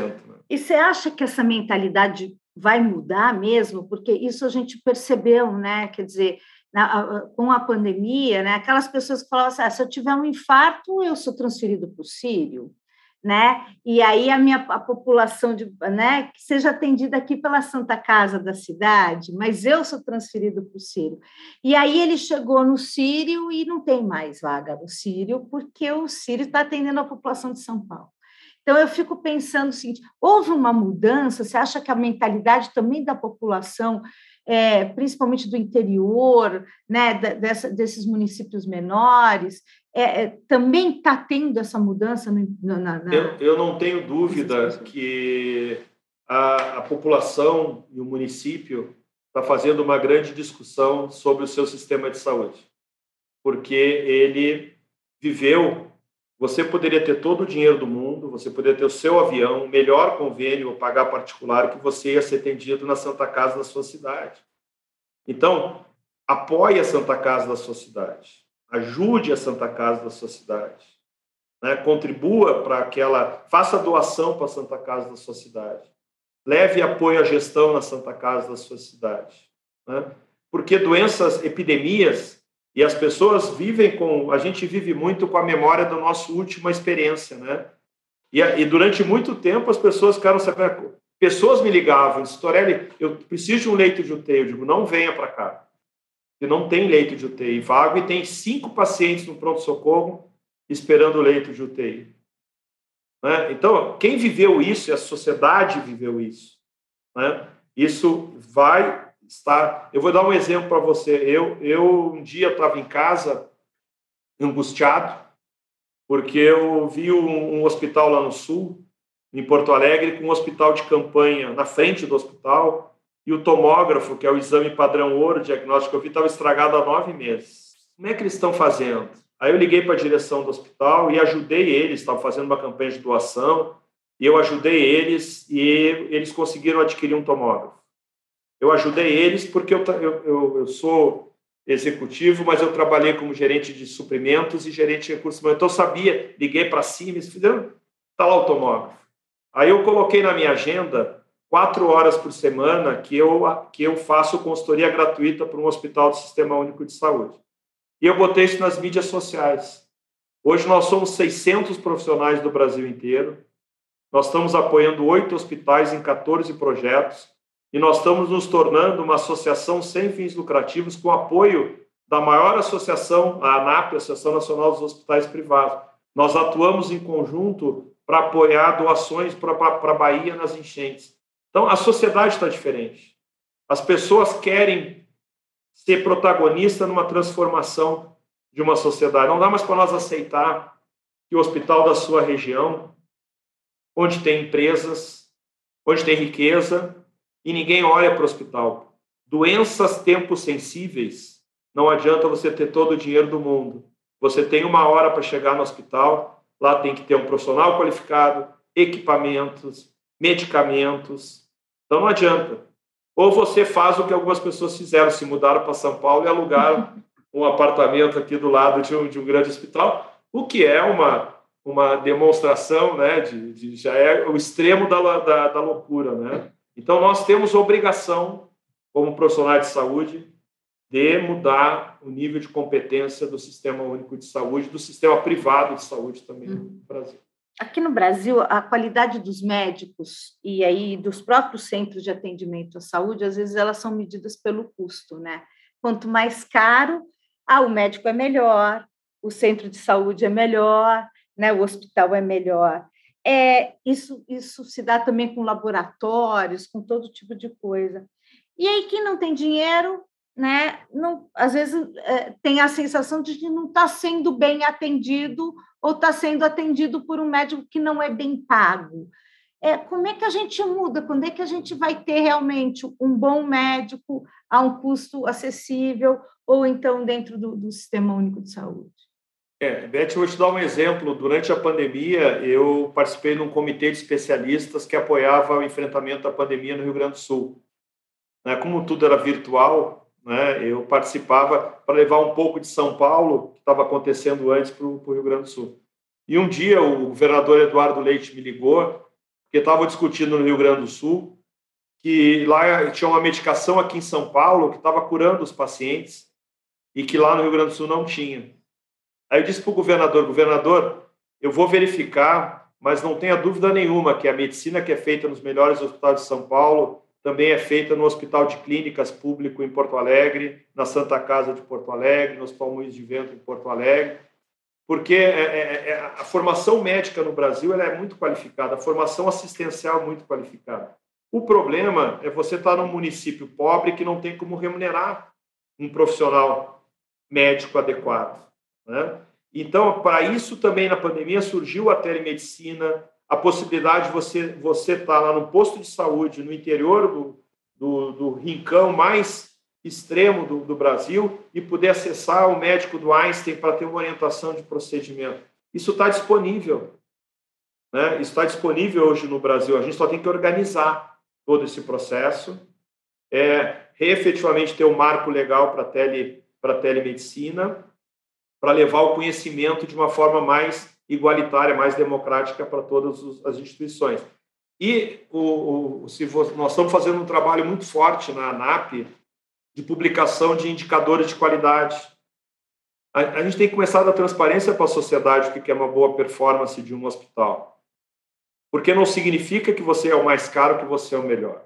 Né? E você acha que essa mentalidade vai mudar mesmo? Porque isso a gente percebeu, né? Quer dizer, na, com a pandemia, né? Aquelas pessoas que falavam assim, ah, se eu tiver um infarto, eu sou transferido para o Sírio né? E aí a minha a população de, né, que seja atendida aqui pela Santa Casa da cidade, mas eu sou transferido para o Sírio. E aí ele chegou no Sírio e não tem mais vaga no Sírio, porque o Sírio está atendendo a população de São Paulo. Então eu fico pensando o seguinte: houve uma mudança? Você acha que a mentalidade também da população é, principalmente do interior, né, dessa, desses municípios menores, é, é, também está tendo essa mudança? No, na, na... Eu, eu, não tenho dúvida que a, a população e o município está fazendo uma grande discussão sobre o seu sistema de saúde, porque ele viveu. Você poderia ter todo o dinheiro do mundo, você poderia ter o seu avião, melhor convênio, ou pagar particular, que você ia ser atendido na Santa Casa da sua cidade. Então, apoie a Santa Casa da sua cidade ajude a Santa Casa da sua cidade, né? contribua para aquela, faça doação para a Santa Casa da sua cidade, leve apoio à gestão na Santa Casa da sua cidade, né? porque doenças, epidemias e as pessoas vivem com, a gente vive muito com a memória da nossa última experiência, né? E, e durante muito tempo as pessoas ficaram sabendo, pessoas me ligavam, Storelli, eu preciso de um leito de UTI, eu digo, não venha para cá que não tem leito de UTI vago e tem cinco pacientes no pronto-socorro esperando o leito de UTI. Né? Então, quem viveu isso, e a sociedade viveu isso, né? isso vai estar. Eu vou dar um exemplo para você. Eu, eu um dia estava em casa, angustiado, porque eu vi um, um hospital lá no sul, em Porto Alegre, com um hospital de campanha na frente do hospital, e o tomógrafo, que é o exame padrão ouro diagnóstico que eu vi, estava estragado há nove meses. Como é que eles estão fazendo? Aí eu liguei para a direção do hospital e ajudei eles, estavam fazendo uma campanha de doação, e eu ajudei eles e eles conseguiram adquirir um tomógrafo. Eu ajudei eles porque eu, eu, eu sou executivo, mas eu trabalhei como gerente de suprimentos e gerente de recursos humanos. Então eu sabia, liguei para cima, eles fizeram, está lá o tomógrafo. Aí eu coloquei na minha agenda quatro horas por semana que eu, que eu faço consultoria gratuita para um hospital do Sistema Único de Saúde. E eu botei isso nas mídias sociais. Hoje nós somos 600 profissionais do Brasil inteiro. Nós estamos apoiando oito hospitais em 14 projetos e nós estamos nos tornando uma associação sem fins lucrativos com apoio da maior associação, a ANAP, Associação Nacional dos Hospitais Privados. Nós atuamos em conjunto para apoiar doações para a Bahia nas enchentes. Então, a sociedade está diferente. As pessoas querem ser protagonista numa transformação de uma sociedade. Não dá mais para nós aceitar que o hospital da sua região, onde tem empresas, onde tem riqueza, e ninguém olha para o hospital. Doenças tempos sensíveis, não adianta você ter todo o dinheiro do mundo. Você tem uma hora para chegar no hospital, lá tem que ter um profissional qualificado, equipamentos, medicamentos, então não adianta. Ou você faz o que algumas pessoas fizeram, se mudaram para São Paulo e alugaram *laughs* um apartamento aqui do lado de um, de um grande hospital, o que é uma, uma demonstração, né, de, de já é o extremo da, da, da loucura, né? Então nós temos obrigação, como profissionais de saúde, de mudar o nível de competência do Sistema Único de Saúde, do sistema privado de saúde também no uhum. Brasil aqui no Brasil, a qualidade dos médicos e aí dos próprios centros de atendimento à saúde, às vezes elas são medidas pelo custo, né? Quanto mais caro, ah, o médico é melhor, o centro de saúde é melhor, né? O hospital é melhor. É, isso, isso se dá também com laboratórios, com todo tipo de coisa. E aí, quem não tem dinheiro, né, não, às vezes é, tem a sensação de que não está sendo bem atendido ou está sendo atendido por um médico que não é bem pago. É, como é que a gente muda? Quando é que a gente vai ter realmente um bom médico a um custo acessível ou então dentro do, do Sistema Único de Saúde? É, Beth, eu vou te dar um exemplo. Durante a pandemia, eu participei de um comitê de especialistas que apoiava o enfrentamento da pandemia no Rio Grande do Sul. Né, como tudo era virtual, né, eu participava para levar um pouco de São Paulo, que estava acontecendo antes, para o Rio Grande do Sul. E um dia o governador Eduardo Leite me ligou, porque estava discutindo no Rio Grande do Sul, que lá tinha uma medicação aqui em São Paulo que estava curando os pacientes e que lá no Rio Grande do Sul não tinha. Aí eu disse para o governador, governador, eu vou verificar, mas não tenha dúvida nenhuma que a medicina que é feita nos melhores hospitais de São Paulo também é feita no Hospital de Clínicas Público em Porto Alegre, na Santa Casa de Porto Alegre, no Hospital Moinhos de Vento em Porto Alegre, porque é, é, é, a formação médica no Brasil ela é muito qualificada, a formação assistencial é muito qualificada. O problema é você estar num município pobre que não tem como remunerar um profissional médico adequado. Né? Então, para isso também na pandemia surgiu a telemedicina, a possibilidade de você você estar lá no posto de saúde no interior do, do, do rincão mais extremo do, do, Brasil e poder acessar o médico do Einstein para ter uma orientação de procedimento. Isso está disponível. Né? Isso está disponível hoje no Brasil. A gente só tem que organizar todo esse processo, é, efetivamente ter um marco legal para tele, a telemedicina, para levar o conhecimento de uma forma mais igualitária, mais democrática para todas as instituições. E o, o, se nós estamos fazendo um trabalho muito forte na ANAP de publicação de indicadores de qualidade. A, a gente tem que começar a transparência para a sociedade o que é uma boa performance de um hospital. Porque não significa que você é o mais caro, que você é o melhor.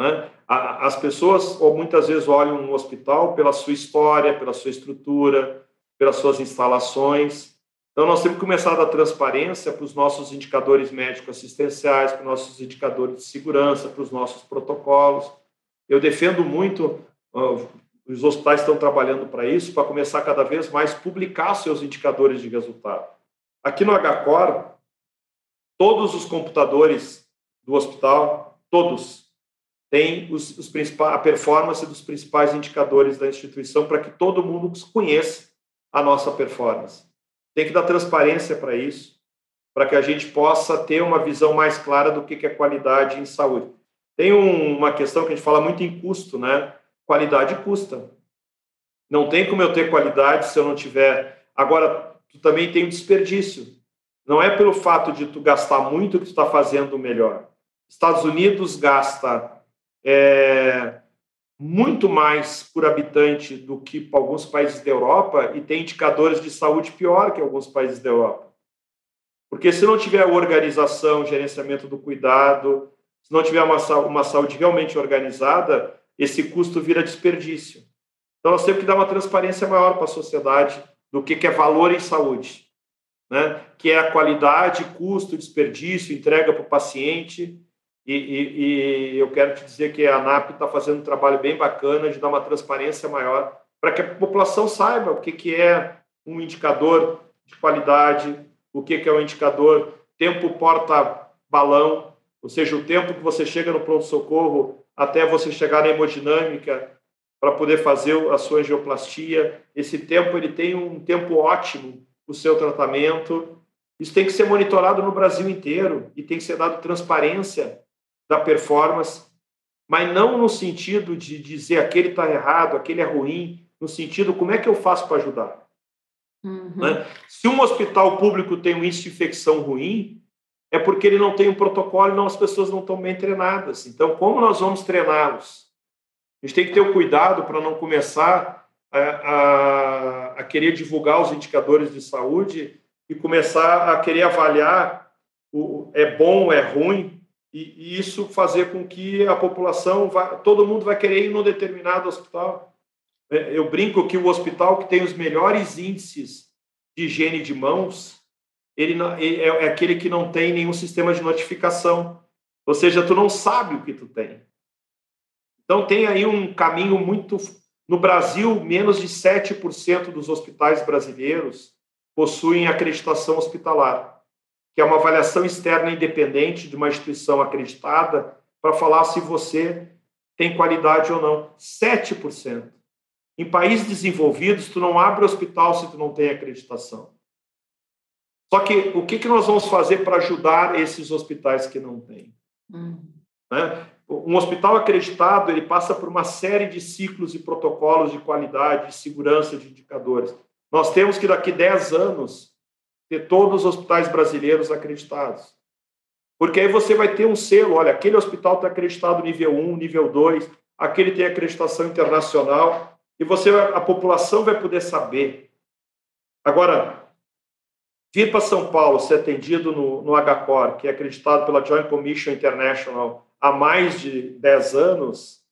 Né? As pessoas, ou muitas vezes, olham um hospital pela sua história, pela sua estrutura, pelas suas instalações. Então, nós temos que começar a dar transparência para os nossos indicadores médicos assistenciais, para os nossos indicadores de segurança, para os nossos protocolos. Eu defendo muito, os hospitais estão trabalhando para isso, para começar cada vez mais publicar seus indicadores de resultado. Aqui no HCOR, todos os computadores do hospital, todos, tem os, os principais, a performance dos principais indicadores da instituição para que todo mundo conheça a nossa performance. Tem que dar transparência para isso, para que a gente possa ter uma visão mais clara do que é qualidade em saúde. Tem um, uma questão que a gente fala muito em custo, né? Qualidade custa. Não tem como eu ter qualidade se eu não tiver. Agora, tu também tem um desperdício. Não é pelo fato de tu gastar muito que tu está fazendo melhor. Estados Unidos gasta é, muito mais por habitante do que alguns países da Europa e tem indicadores de saúde pior que alguns países da Europa. Porque se não tiver organização, gerenciamento do cuidado, se não tiver uma, uma saúde realmente organizada, esse custo vira desperdício. Então, nós temos que dar uma transparência maior para a sociedade do que, que é valor em saúde, né? que é a qualidade, custo, desperdício, entrega para o paciente e, e, e, eu quero te dizer que a ANAP está fazendo um trabalho bem bacana de dar uma transparência maior para que a população saiba o que, que é um indicador de qualidade, o que, que é um indicador tempo porta-balão, ou seja, o tempo que você chega no pronto-socorro até você chegar na hemodinâmica para poder fazer a sua angioplastia. Esse tempo ele tem um tempo ótimo o seu tratamento. Isso tem que ser monitorado no Brasil inteiro e tem que ser dado transparência da performance, mas não no sentido de dizer aquele está errado, aquele é ruim, no sentido como é que eu faço para ajudar. Uhum. Né? Se um hospital público tem um índice de infecção ruim, é porque ele não tem um protocolo e não, as pessoas não estão bem treinadas. Então, como nós vamos treiná-los? A gente tem que ter o cuidado para não começar a, a, a, querer divulgar os indicadores de saúde e começar a querer avaliar o é bom, é ruim, e, isso fazer com que a população, vai, todo mundo vai querer ir num determinado hospital. É, eu brinco que o hospital que tem os melhores índices de higiene de mãos, ele é, é aquele que não tem nenhum sistema de notificação. Ou seja, tu não sabe o que tu tem. Então tem aí um caminho muito no Brasil, menos de 7% dos hospitais brasileiros possuem acreditação hospitalar que é uma avaliação externa independente de uma instituição acreditada para falar se você tem qualidade ou não. 7%. Em países desenvolvidos, tu não abre hospital se tu não tem acreditação. Só que o que, que nós vamos fazer para ajudar esses hospitais que não têm? Hum. Né? Um hospital acreditado, ele passa por uma série de ciclos e protocolos de qualidade, de segurança, de indicadores. Nós temos que, daqui 10 anos, ter todos os hospitais brasileiros acreditados. Porque aí você vai ter um selo, olha, aquele hospital está acreditado nível 1, nível 2, aquele tem acreditação internacional, e você a população vai poder saber. Agora, vir para São Paulo ser atendido no, no HCOR, que é acreditado pela Joint Commission International há mais de 10 anos,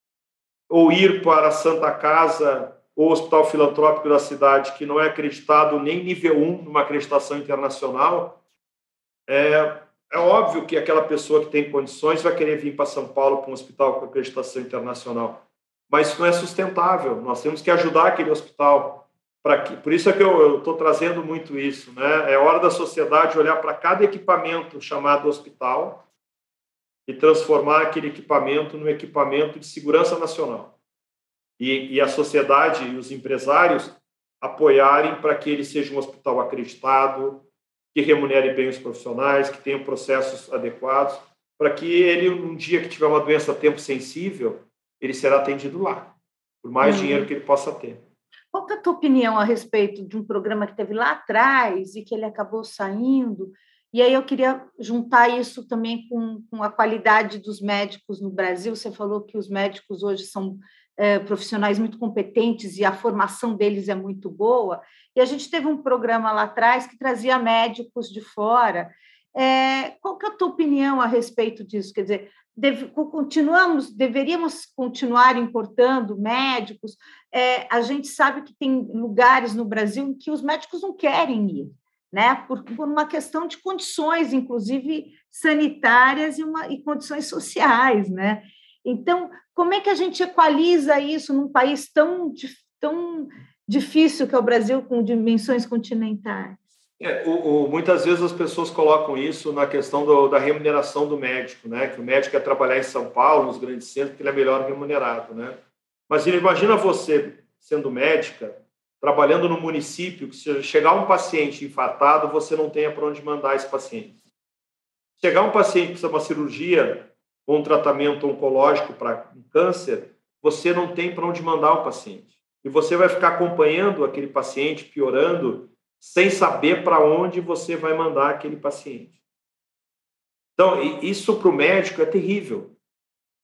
ou ir para a Santa Casa ou Hospital Filantrópico da cidade, que não é acreditado nem nível 1 numa acreditação internacional, é, é óbvio que aquela pessoa que tem condições vai querer vir para São Paulo para um hospital com acreditação internacional. Mas isso não é sustentável. Nós temos que ajudar aquele hospital. Para que, por isso é que eu estou trazendo muito isso. Né? É hora da sociedade olhar para cada equipamento chamado hospital e transformar aquele equipamento num equipamento de segurança nacional. E, e a sociedade e os empresários apoiarem para que ele seja um hospital acreditado, que remunere bem os profissionais, que tenha processos adequados, para que ele, um dia que tiver uma doença tempo sensível, ele será atendido lá, por mais uhum. dinheiro que ele possa ter. Qual é a tua opinião a respeito de um programa que teve lá atrás e que ele acabou saindo? E aí eu queria juntar isso também com, com a qualidade dos médicos no Brasil. Você falou que os médicos hoje são é, profissionais muito competentes e a formação deles é muito boa. E a gente teve um programa lá atrás que trazia médicos de fora. É, qual que é a tua opinião a respeito disso? Quer dizer, deve, continuamos, deveríamos continuar importando médicos. É, a gente sabe que tem lugares no Brasil em que os médicos não querem ir, né? Por, por uma questão de condições, inclusive sanitárias e, uma, e condições sociais, né? Então, como é que a gente equaliza isso num país tão, tão difícil que é o Brasil, com dimensões continentais? É, o, o, muitas vezes as pessoas colocam isso na questão do, da remuneração do médico, né? Que o médico quer trabalhar em São Paulo, nos grandes centros, porque ele é melhor remunerado, né? Mas imagina você sendo médica, trabalhando no município, que se chegar um paciente infartado, você não tenha para onde mandar esse paciente. Chegar um paciente que precisa de uma cirurgia um tratamento oncológico para um câncer, você não tem para onde mandar o paciente. E você vai ficar acompanhando aquele paciente piorando sem saber para onde você vai mandar aquele paciente. Então, isso para o médico é terrível.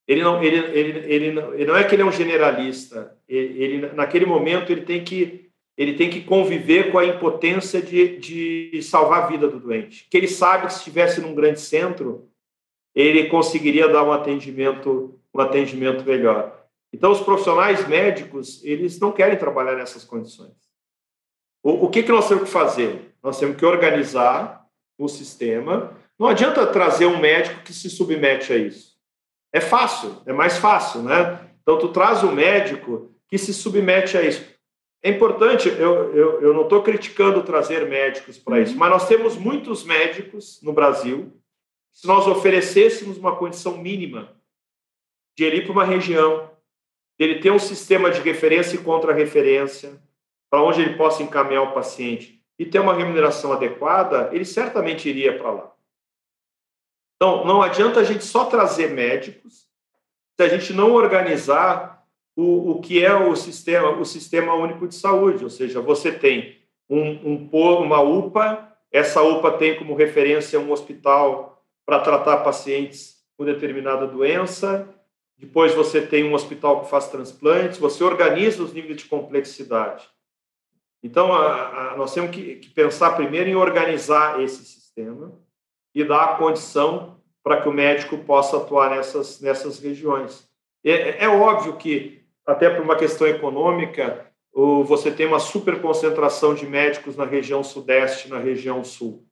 Ele não, ele, ele, ele, não, ele não é que ele é um generalista. Ele, ele, naquele momento, ele tem que, ele tem que conviver com a impotência de, de salvar a vida do doente. Que ele sabe que se estivesse num grande centro, ele conseguiria dar um atendimento, um atendimento melhor. Então, os profissionais médicos, eles não querem trabalhar nessas condições. O, o que, que nós temos que fazer? Nós temos que organizar o sistema. Não adianta trazer um médico que se submete a isso. É fácil, é mais fácil, né? Então, tu traz um médico que se submete a isso. É importante, eu, eu, eu não estou criticando trazer médicos para isso, mas nós temos muitos médicos no Brasil. Se nós oferecêssemos uma condição mínima de ele ir para uma região, de ele ter um sistema de referência e contra-referência, para onde ele possa encaminhar o paciente e ter uma remuneração adequada, ele certamente iria para lá. Então, não adianta a gente só trazer médicos se a gente não organizar o, o que é o sistema, o sistema único de saúde, ou seja, você tem um, um, uma UPA, essa UPA tem como referência um hospital para tratar pacientes com determinada doença, depois você tem um hospital que faz transplantes, você organiza os níveis de complexidade. Então, a, a, nós temos que, que, pensar primeiro em organizar esse sistema e dar a condição para que o médico possa atuar nessas, nessas regiões. É, é óbvio que, até por uma questão econômica, o, você tem uma superconcentração de médicos na região sudeste, na região sul.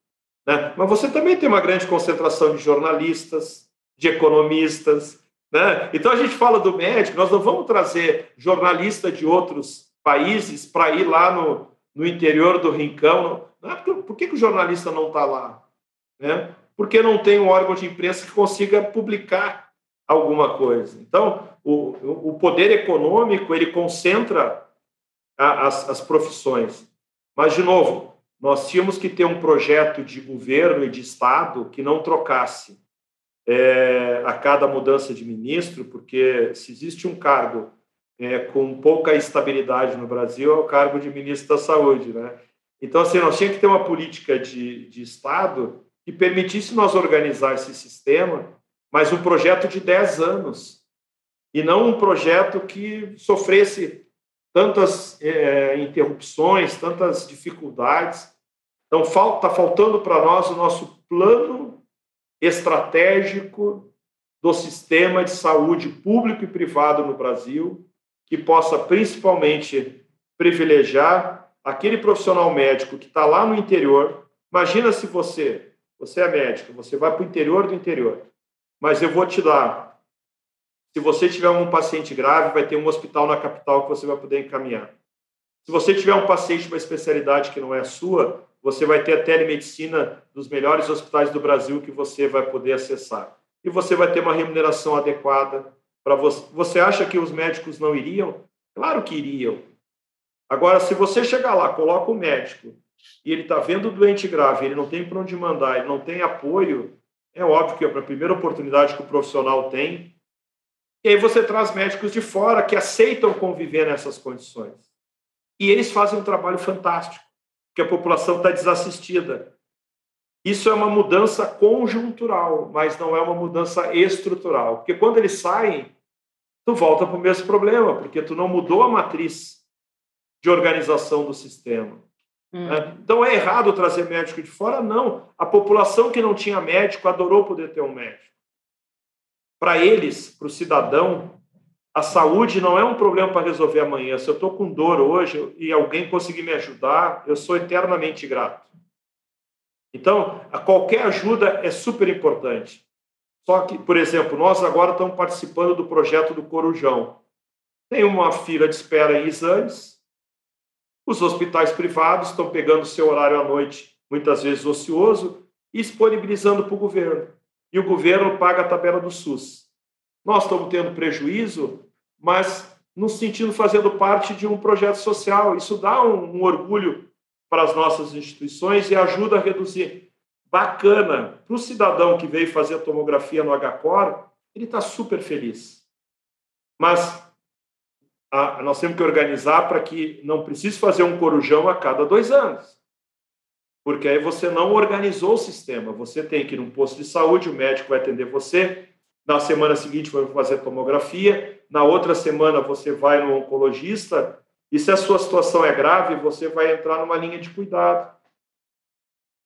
Né? Mas você também tem uma grande concentração de jornalistas, de economistas. Né? Então, a gente fala do médico, nós não vamos trazer jornalista de outros países para ir lá no, no interior do Rincão. Não é por que, que o jornalista não está lá? Né? Porque não tem um órgão de imprensa que consiga publicar alguma coisa. Então, o, o poder econômico ele concentra a, as, as profissões. Mas, de novo, nós tínhamos que ter um projeto de governo e de Estado que não trocasse é, a cada mudança de ministro, porque se existe um cargo é, com pouca estabilidade no Brasil é o cargo de ministro da Saúde, né? Então, assim, nós tínhamos que ter uma política de, de Estado que permitisse nós organizar esse sistema, mas um projeto de 10 anos, e não um projeto que sofresse tantas é, interrupções, tantas dificuldades. Então, está faltando para nós o nosso plano estratégico do sistema de saúde público e privado no Brasil, que possa principalmente privilegiar aquele profissional médico que está lá no interior. Imagina se você, você é médico, você vai para o interior do interior, mas eu vou te dar. Se você tiver um paciente grave, vai ter um hospital na capital que você vai poder encaminhar. Se você tiver um paciente com uma especialidade que não é a sua, você vai ter a telemedicina dos melhores hospitais do Brasil que você vai poder acessar. E você vai ter uma remuneração adequada para você. Você acha que os médicos não iriam? Claro que iriam. Agora, se você chegar lá, coloca o médico e ele está vendo o doente grave, ele não tem para onde mandar, ele não tem apoio, é óbvio que é a primeira oportunidade que o profissional tem. E aí você traz médicos de fora que aceitam conviver nessas condições. E eles fazem um trabalho fantástico, porque a população está desassistida. Isso é uma mudança conjuntural, mas não é uma mudança estrutural. Porque quando eles saem, tu volta para o mesmo problema, porque tu não mudou a matriz de organização do sistema. Hum. Né? Então é errado trazer médico de fora? Não. A população que não tinha médico adorou poder ter um médico. Para eles, para o cidadão, a saúde não é um problema para resolver amanhã. Se eu estou com dor hoje e alguém conseguir me ajudar, eu sou eternamente grato. Então, qualquer ajuda é super importante. Só que, por exemplo, nós agora estamos participando do projeto do Corujão. Tem uma fila de espera em exames. Os hospitais privados estão pegando seu horário à noite, muitas vezes ocioso, e disponibilizando para o governo. E o governo paga a tabela do SUS. Nós estamos tendo prejuízo, mas nos sentindo fazendo parte de um projeto social. Isso dá um, um orgulho para as nossas instituições e ajuda a reduzir. Bacana. Para o cidadão que veio fazer tomografia no HCOR, ele está super feliz. Mas a, nós temos que organizar para que não precise fazer um corujão a cada dois anos. Porque aí você não organizou o sistema. Você tem que ir num posto de saúde, o médico vai atender você, na semana seguinte vai fazer tomografia, na outra semana você vai no oncologista, e se a sua situação é grave, você vai entrar numa linha de cuidado.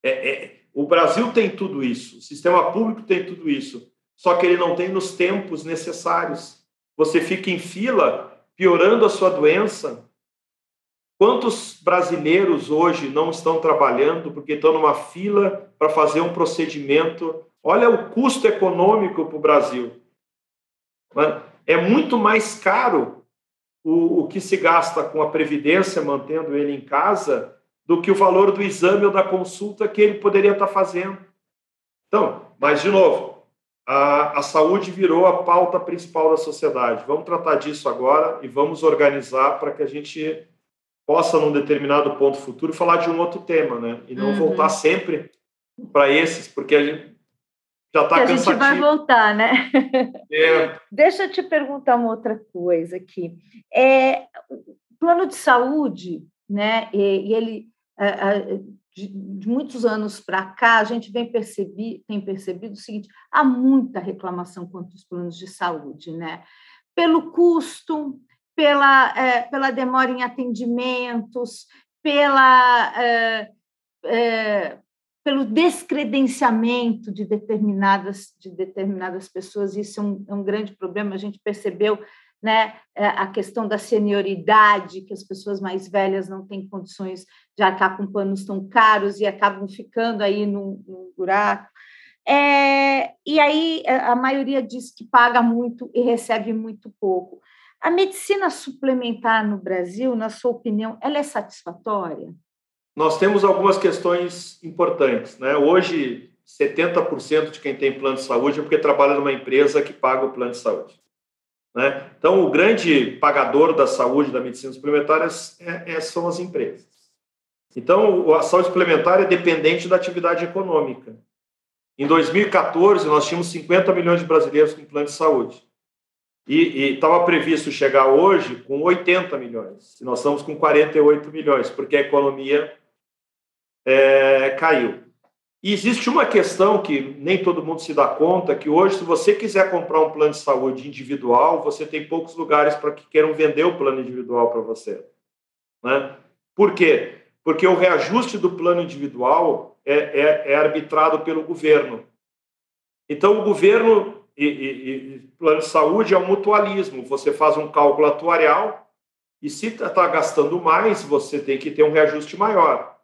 É, é, o Brasil tem tudo isso, o sistema público tem tudo isso, só que ele não tem nos tempos necessários. Você fica em fila, piorando a sua doença. Quantos brasileiros hoje não estão trabalhando porque estão numa fila para fazer um procedimento Olha o custo econômico para o Brasil. É muito mais caro o, o que se gasta com a Previdência, mantendo ele em casa, do que o valor do exame ou da consulta que ele poderia estar fazendo. Então, mas, de novo, a, a saúde virou a pauta principal da sociedade. Vamos tratar disso agora e vamos organizar para que a gente possa, num determinado ponto futuro, falar de um outro tema, né? E não uhum. voltar sempre para esses, porque a gente, já está cansativo. A gente vai voltar, né? É. *laughs* Deixa eu te perguntar uma outra coisa aqui. É, o plano de saúde, né? E, e ele de, de, muitos anos para cá, a gente vem percebi, tem percebido o seguinte: há muita reclamação contra os planos de saúde, né? Pelo custo, pela, é, pela demora em atendimentos, pela é, é, pelo descredenciamento de determinadas, de determinadas pessoas, isso é um, é um grande problema. A gente percebeu né, a questão da senioridade, que as pessoas mais velhas não têm condições de arcar com panos tão caros e acabam ficando aí num, num buraco. É, e aí a maioria diz que paga muito e recebe muito pouco. A medicina suplementar no Brasil, na sua opinião, ela é satisfatória? nós temos algumas questões importantes. Né? Hoje, 70% de quem tem plano de saúde é porque trabalha numa empresa que paga o plano de saúde. Né? Então, o grande pagador da saúde, da medicina suplementar, é, é, são as empresas. Então, a saúde suplementar é dependente da atividade econômica. Em 2014, nós tínhamos 50 milhões de brasileiros com plano de saúde. E estava previsto chegar hoje com 80 milhões. Nós estamos com 48 milhões, porque a economia é, caiu. E existe uma questão que nem todo mundo se dá conta, que hoje, se você quiser comprar um plano de saúde individual, você tem poucos lugares para que queiram vender o plano individual para você. Né? Por quê? porque o reajuste do plano individual é, é, é arbitrado pelo governo. Então, o governo e, e, e, plano de saúde é um mutualismo. Você faz um cálculo atuarial e se está tá gastando mais, você tem que ter um reajuste maior.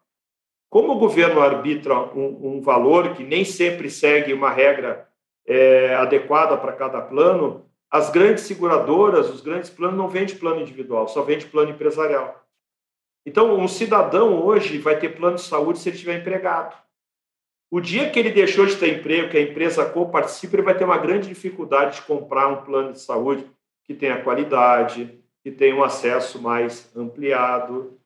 Como o governo arbitra um, um valor que nem sempre segue uma regra é, adequada para cada plano, as grandes seguradoras, os grandes planos não vendem plano individual, só vende plano empresarial. Então, um cidadão hoje vai ter plano de saúde se ele estiver empregado. O dia que ele deixou de ter emprego, que a empresa co-participa, ele vai ter uma grande dificuldade de comprar um plano de saúde que tenha qualidade, que tenha um acesso mais ampliado.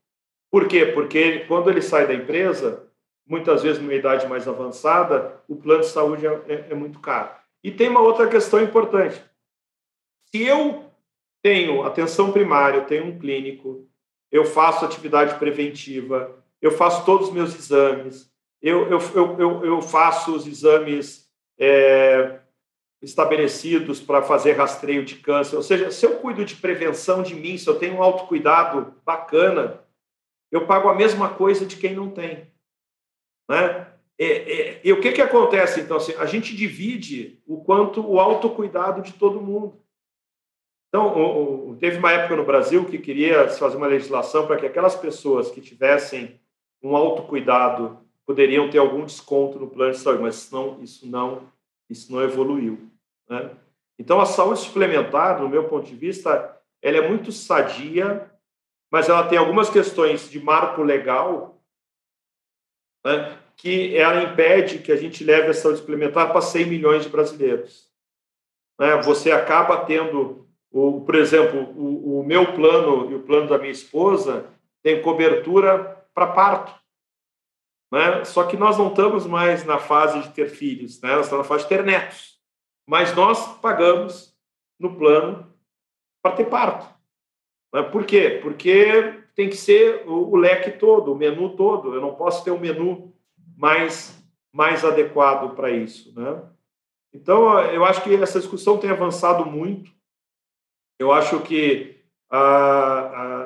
Por quê? Porque quando ele sai da empresa, muitas vezes numa idade mais avançada, o plano de saúde é, é, é muito caro. E tem uma outra questão importante. Se eu tenho atenção primária, eu tenho um clínico, eu faço atividade preventiva, eu faço todos os meus exames, eu, eu, eu, eu faço os exames é, estabelecidos para fazer rastreio de câncer. Ou seja, se eu cuido de prevenção de mim, se eu tenho um autocuidado bacana, eu pago a mesma coisa de quem não tem. Né? E, e, e o que, que acontece, então? Assim, a gente divide o quanto o autocuidado de todo mundo. Então, teve uma época no Brasil que queria fazer uma legislação para que aquelas pessoas que tivessem um autocuidado poderiam ter algum desconto no plano de saúde, mas não, isso não, isso não evoluiu. Né? Então, a saúde suplementar, no meu ponto de vista, ela é muito sadia, mas ela tem algumas questões de marco legal né, que ela impede que a gente leve a saúde suplementar para 100 milhões de brasileiros. Né? Você acaba tendo, o, por exemplo, o, o meu plano e o plano da minha esposa tem cobertura para parto. Né? Só que nós não estamos mais na fase de ter filhos, né? nós estamos na fase de ter netos. Mas nós pagamos no plano para ter parto. Né? Por quê? Porque tem que ser o, o leque todo, o menu todo. Eu não posso ter um menu mais, mais adequado para isso. Né? Então, eu acho que essa discussão tem avançado muito. Eu acho que ah,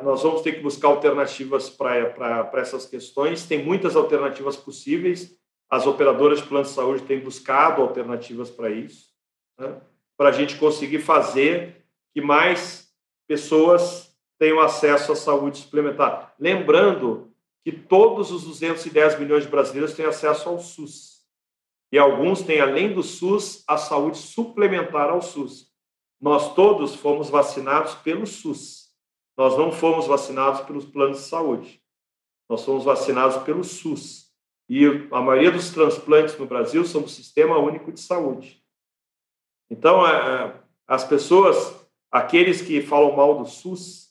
nós vamos ter que buscar alternativas para essas questões. Tem muitas alternativas possíveis. As operadoras de plano de saúde têm buscado alternativas para isso, né? para a gente conseguir fazer que mais pessoas tenham acesso à saúde suplementar. Lembrando que todos os 210 milhões de brasileiros têm acesso ao SUS. E alguns têm, além do SUS, a saúde suplementar ao SUS nós todos fomos vacinados pelo SUS. Nós não fomos vacinados pelos planos de saúde. Nós fomos vacinados pelo SUS. E a maioria dos transplantes no Brasil são do Sistema Único de Saúde. Então, é, é, as pessoas, aqueles que falam mal do SUS,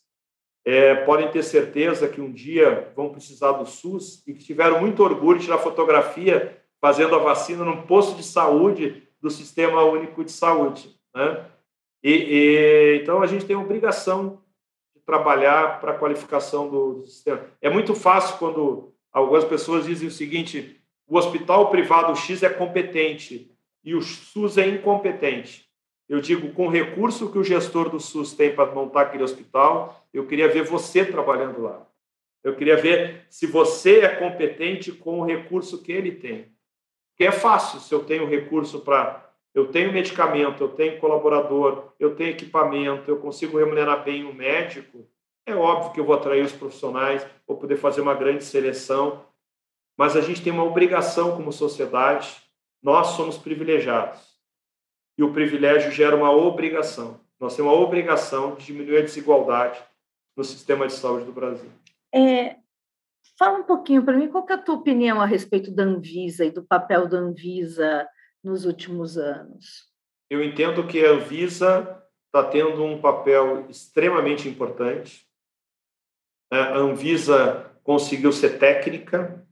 é, podem ter certeza que um dia vão precisar do SUS e que tiveram muito orgulho de tirar fotografia fazendo a vacina num posto de saúde do Sistema Único de Saúde. Né? E, e, então a gente tem obrigação trabalhar para a qualificação do, sistema. É muito fácil quando algumas pessoas dizem o seguinte: o hospital privado X é competente e o SUS é incompetente. Eu digo, com o recurso que o gestor do SUS tem para montar aquele hospital, eu queria ver você trabalhando lá. Eu queria ver se você é competente com o recurso que ele tem. Porque é fácil se eu tenho recurso para eu tenho medicamento, eu tenho colaborador, eu tenho equipamento, eu consigo remunerar bem o médico, é óbvio que eu vou atrair os profissionais, vou poder fazer uma grande seleção, mas a gente tem uma obrigação como sociedade, nós somos privilegiados. E o privilégio gera uma obrigação. Nós temos uma obrigação de diminuir a desigualdade no sistema de saúde do Brasil. É, fala um pouquinho para mim, qual é a tua opinião a respeito da Anvisa e do papel da Anvisa nos últimos anos? Eu entendo que a Anvisa está tendo um papel extremamente importante. Né? A Anvisa conseguiu ser técnica.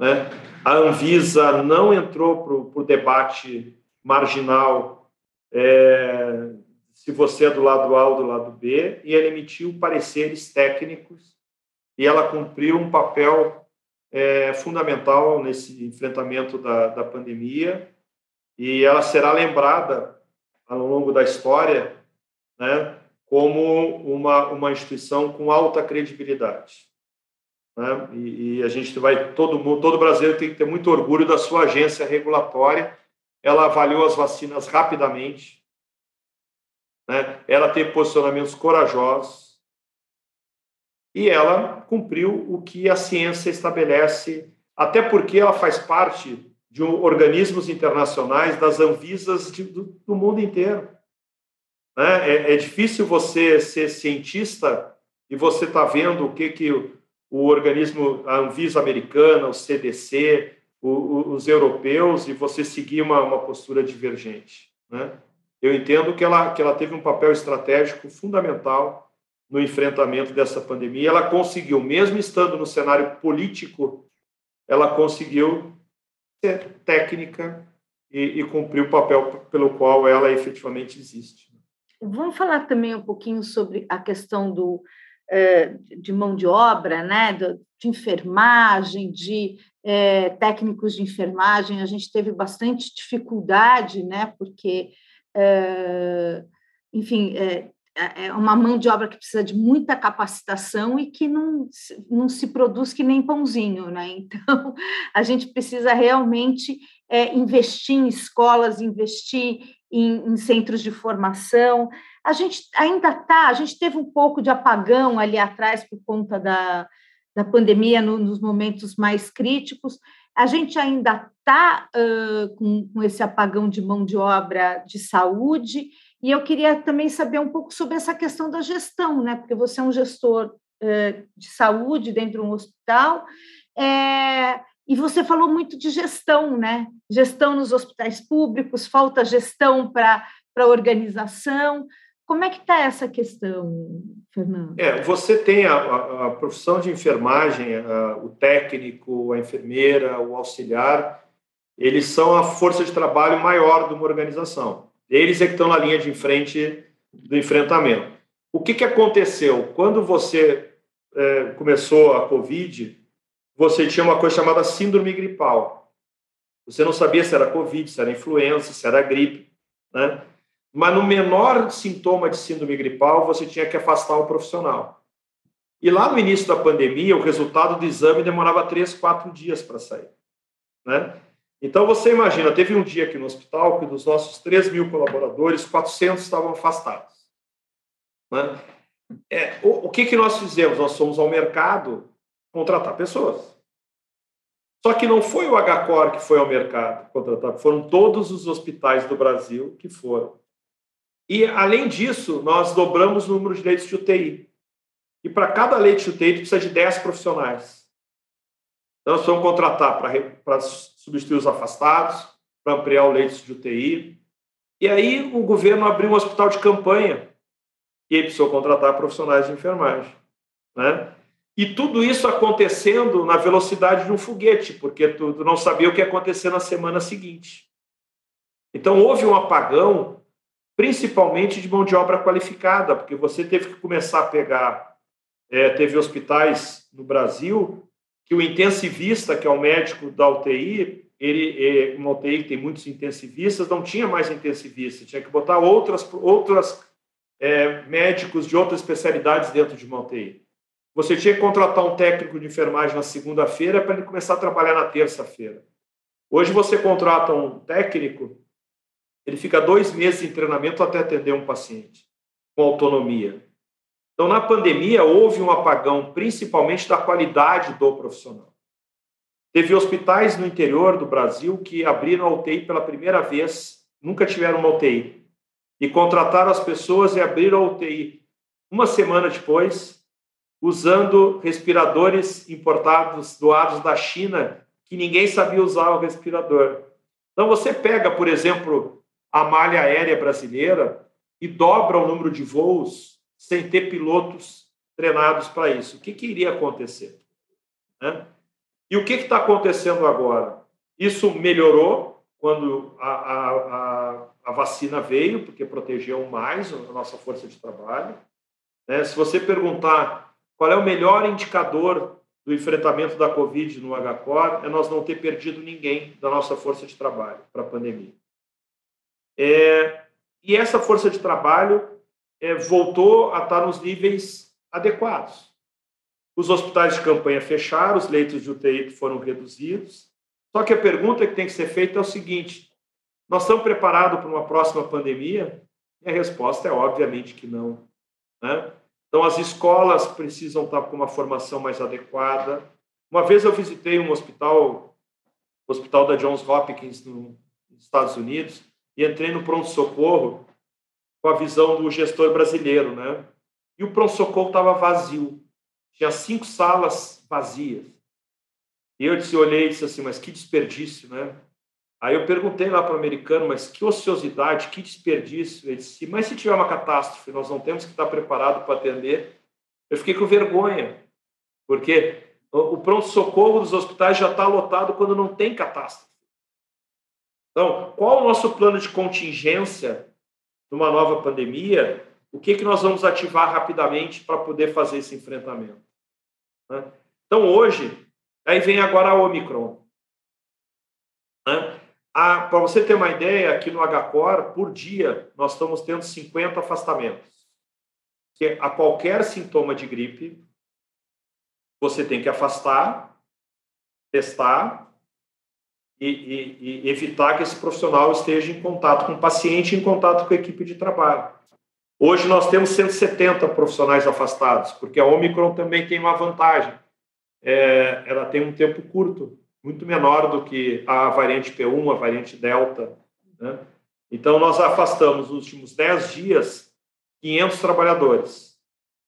Né? A Anvisa não entrou para o debate marginal é, se você é do lado A ou do lado B, e ela emitiu pareceres técnicos e ela cumpriu um papel é fundamental nesse enfrentamento da, da pandemia e ela será lembrada ao longo da história né, como uma, uma instituição com alta credibilidade. né? e, e, a gente vai todo mundo, todo brasileiro tem que ter muito orgulho da sua agência regulatória. Ela avaliou as vacinas rapidamente, né? Ela teve posicionamentos corajosos e ela cumpriu o que a ciência estabelece, até porque ela faz parte de organismos internacionais, das Anvisas de, do, do, mundo inteiro. Né? É, é, difícil você ser cientista e você está vendo o que, que o, o, organismo, a Anvisa americana, o CDC, o, o, os europeus, e você seguir uma, uma postura divergente. Né? Eu entendo que ela, que ela teve um papel estratégico fundamental no enfrentamento dessa pandemia. Ela conseguiu, mesmo estando no cenário político, ela conseguiu ser técnica e, e cumprir o papel pelo qual ela efetivamente existe. Vamos falar também um pouquinho sobre a questão do, eh, de mão de obra, né, de enfermagem, de é, técnicos de enfermagem. A gente teve bastante dificuldade, né, porque, é, enfim, é, é uma mão de obra que precisa de muita capacitação e que não, não se produz que nem pãozinho, né? *laughs* Então, a gente precisa realmente é, investir em escolas, investir em, em, centros de formação. A gente ainda está, a gente teve um pouco de apagão ali atrás por conta da, da pandemia no, nos momentos mais críticos. A gente ainda está uh, com, com esse apagão de mão de obra de saúde e eu queria também saber um pouco sobre essa questão da gestão, né? Porque você é um gestor eh, de saúde dentro de um hospital, é, e você falou muito de gestão, né? Gestão nos hospitais públicos, falta gestão para a organização. Como é que está essa questão, Fernando? É, você tem a, a, a profissão de enfermagem, a, o técnico, a enfermeira, o auxiliar, eles são a força de trabalho maior de uma organização. Eles é que estão na linha de frente do enfrentamento. O que, que aconteceu? Quando você é, começou a Covid, você tinha uma coisa chamada síndrome gripal. Você não sabia se era Covid, se era influenza, se era gripe, né? Mas no menor sintoma de síndrome gripal, você tinha que afastar o profissional. E lá no início da pandemia, o resultado do exame demorava três, quatro dias para sair. Né? Então, você imagina, teve um dia aqui no hospital que dos nossos 3 mil colaboradores, 400 estavam afastados. Né? É, o, o que, que nós fizemos? Nós fomos ao mercado contratar pessoas. Só que não foi o HCOR que foi ao mercado contratar, foram todos os hospitais do Brasil que foram. E, além disso, nós dobramos o número de leitos de UTI. E para cada leito de UTI, precisa de 10 profissionais. Então, nós vamos contratar para substituir os afastados, para ampliar o leitos de UTI. E aí o governo abriu um hospital de campanha e aí precisou contratar profissionais de enfermagem. Né? E tudo isso acontecendo na velocidade de um foguete, porque tu, tu não sabia o que ia acontecer na semana seguinte. Então houve um apagão, principalmente de mão de obra qualificada, porque você teve que começar a pegar. É, teve hospitais no Brasil que o intensivista, que é o médico da UTI, ele, é, uma UTI tem muitos intensivistas, não tinha mais intensivista, tinha que botar outras, outras é, médicos de outras especialidades dentro de uma UTI. Você tinha que contratar um técnico de enfermagem na segunda-feira para ele começar a trabalhar na terça-feira. Hoje você contrata um técnico, ele fica dois meses em treinamento até atender um paciente, com autonomia. Então, na pandemia, houve um apagão, principalmente da qualidade do profissional. Teve hospitais no interior do Brasil que abriram a UTI pela primeira vez, nunca tiveram uma UTI, e contrataram as pessoas e abriram a UTI uma semana depois, usando respiradores importados, doados da China, que ninguém sabia usar o respirador. Então, você pega, por exemplo, a malha aérea brasileira e dobra o número de voos sem ter pilotos treinados para isso. O que, que iria acontecer? Né? E o que está acontecendo agora? Isso melhorou quando a, a, a, a, vacina veio, porque protegeu mais a nossa força de trabalho. Né? Se você perguntar qual é o melhor indicador do enfrentamento da Covid no HCOR, é nós não ter perdido ninguém da nossa força de trabalho para a pandemia. É, e essa força de trabalho é, voltou a estar nos níveis adequados. os hospitais de campanha fecharam, os leitos de UTI foram reduzidos. Só que a pergunta que tem que ser feita é o seguinte: nós estamos preparados para uma próxima pandemia? E a resposta é obviamente que não. Né? Então, as escolas precisam estar com uma formação mais adequada. Uma vez eu visitei um hospital, o hospital da Johns Hopkins, nos Estados Unidos, e entrei no pronto-socorro com a visão do gestor brasileiro, né? E o pronto-socorro estava vazio. Tinha cinco salas vazias. E eu disse, olhei e disse assim, mas que desperdício, né? Aí eu perguntei lá para o americano, mas que ociosidade, que desperdício. Ele disse, mas se tiver uma catástrofe, nós não temos que estar preparado para atender. Eu fiquei com vergonha, porque o pronto-socorro dos hospitais já está lotado quando não tem catástrofe. Então, qual o nosso plano de contingência numa nova pandemia? O que, que nós vamos ativar rapidamente para poder fazer esse enfrentamento? Né? Então, hoje, aí vem agora a Omicron. Né? Para você ter uma ideia, aqui no HCOR, por dia, nós estamos tendo 50 afastamentos. Que a qualquer sintoma de gripe, você tem que afastar, testar e, e, e, evitar que esse profissional esteja em contato com o paciente, em contato com a equipe de trabalho. Hoje nós temos 170 profissionais afastados, porque a Omicron também tem uma vantagem. É, ela tem um tempo curto, muito menor do que a variante P1, a variante Delta. Né? Então, nós afastamos nos últimos 10 dias 500 trabalhadores.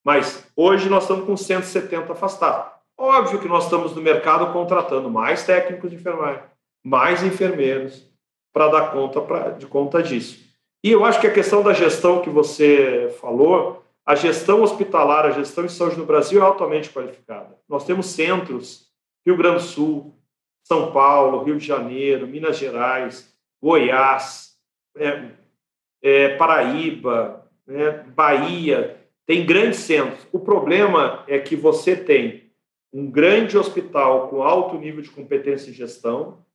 Mas hoje nós estamos com 170 afastados. Óbvio que nós estamos no mercado contratando mais técnicos de enfermagem, mais enfermeiros, para dar conta pra, de conta disso. E eu acho que a questão da gestão que você falou, a gestão hospitalar, a gestão de saúde no Brasil é altamente qualificada. Nós temos centros, Rio Grande do Sul, São Paulo, Rio de Janeiro, Minas Gerais, Goiás, é, é, Paraíba, né, Bahia, tem grandes centros. O problema é que você tem um grande hospital com alto nível de competência em gestão,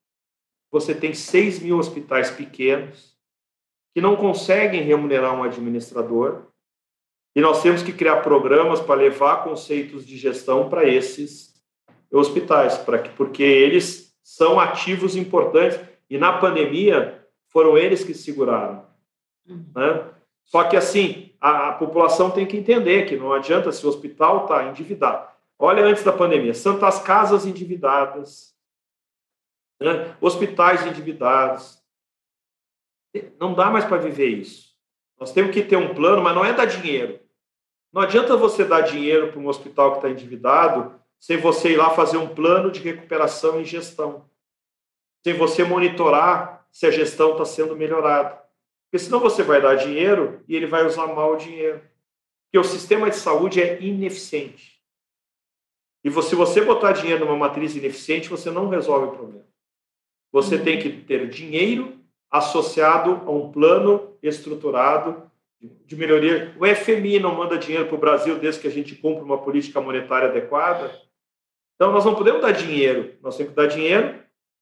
você tem 6 mil hospitais pequenos que não conseguem remunerar um administrador, e nós temos que criar programas para levar conceitos de gestão para esses hospitais, para que, porque eles são ativos importantes, e na pandemia foram eles que seguraram. Uhum. Né? Só que, assim, a, a, população tem que entender que não adianta se o hospital está endividado. Olha, antes da pandemia, Santas Casas endividadas, né? hospitais endividados. Não dá mais para viver isso. Nós temos que ter um plano, mas não é dar dinheiro. Não adianta você dar dinheiro para um hospital que está endividado sem você ir lá fazer um plano de recuperação e gestão. Sem você monitorar se a gestão está sendo melhorada. Porque senão você vai dar dinheiro e ele vai usar mal o dinheiro. Porque o sistema de saúde é ineficiente. E se você botar dinheiro numa matriz ineficiente, você não resolve o problema. Você tem que ter dinheiro associado a um plano estruturado de melhoria. O FMI não manda dinheiro para o Brasil desde que a gente cumpra uma política monetária adequada. Então, nós não podemos dar dinheiro. Nós temos que dar dinheiro,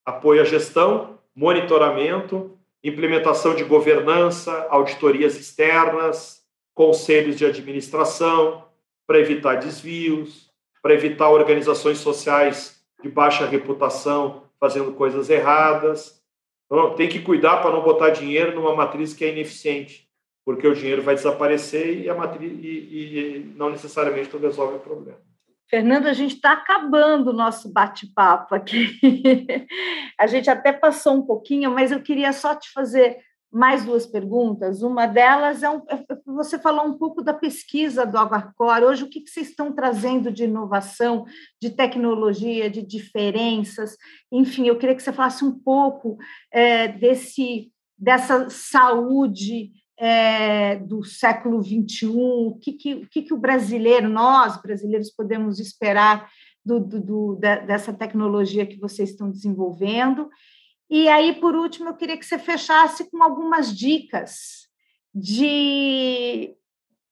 apoio à gestão, monitoramento, implementação de governança, auditorias externas, conselhos de administração, para evitar desvios, para evitar organizações sociais de baixa reputação fazendo coisas erradas. Então, tem que cuidar para não botar dinheiro numa matriz que é ineficiente, porque o dinheiro vai desaparecer e, a matriz, e, e não necessariamente tu resolve o problema. Fernando, a gente está acabando o nosso bate-papo aqui. *laughs* a gente até passou um pouquinho, mas eu queria só te fazer mais duas perguntas. Uma delas é, um, é você falou um pouco da pesquisa do Agarcor. Hoje, o que, que vocês estão trazendo de inovação, de tecnologia, de diferenças? Enfim, eu queria que você falasse um pouco é, desse dessa saúde é, do século XXI, o que, que, o que, que o brasileiro, nós brasileiros, podemos esperar do, do, do, dessa tecnologia que vocês estão desenvolvendo e aí, por último, eu queria que você fechasse com algumas dicas de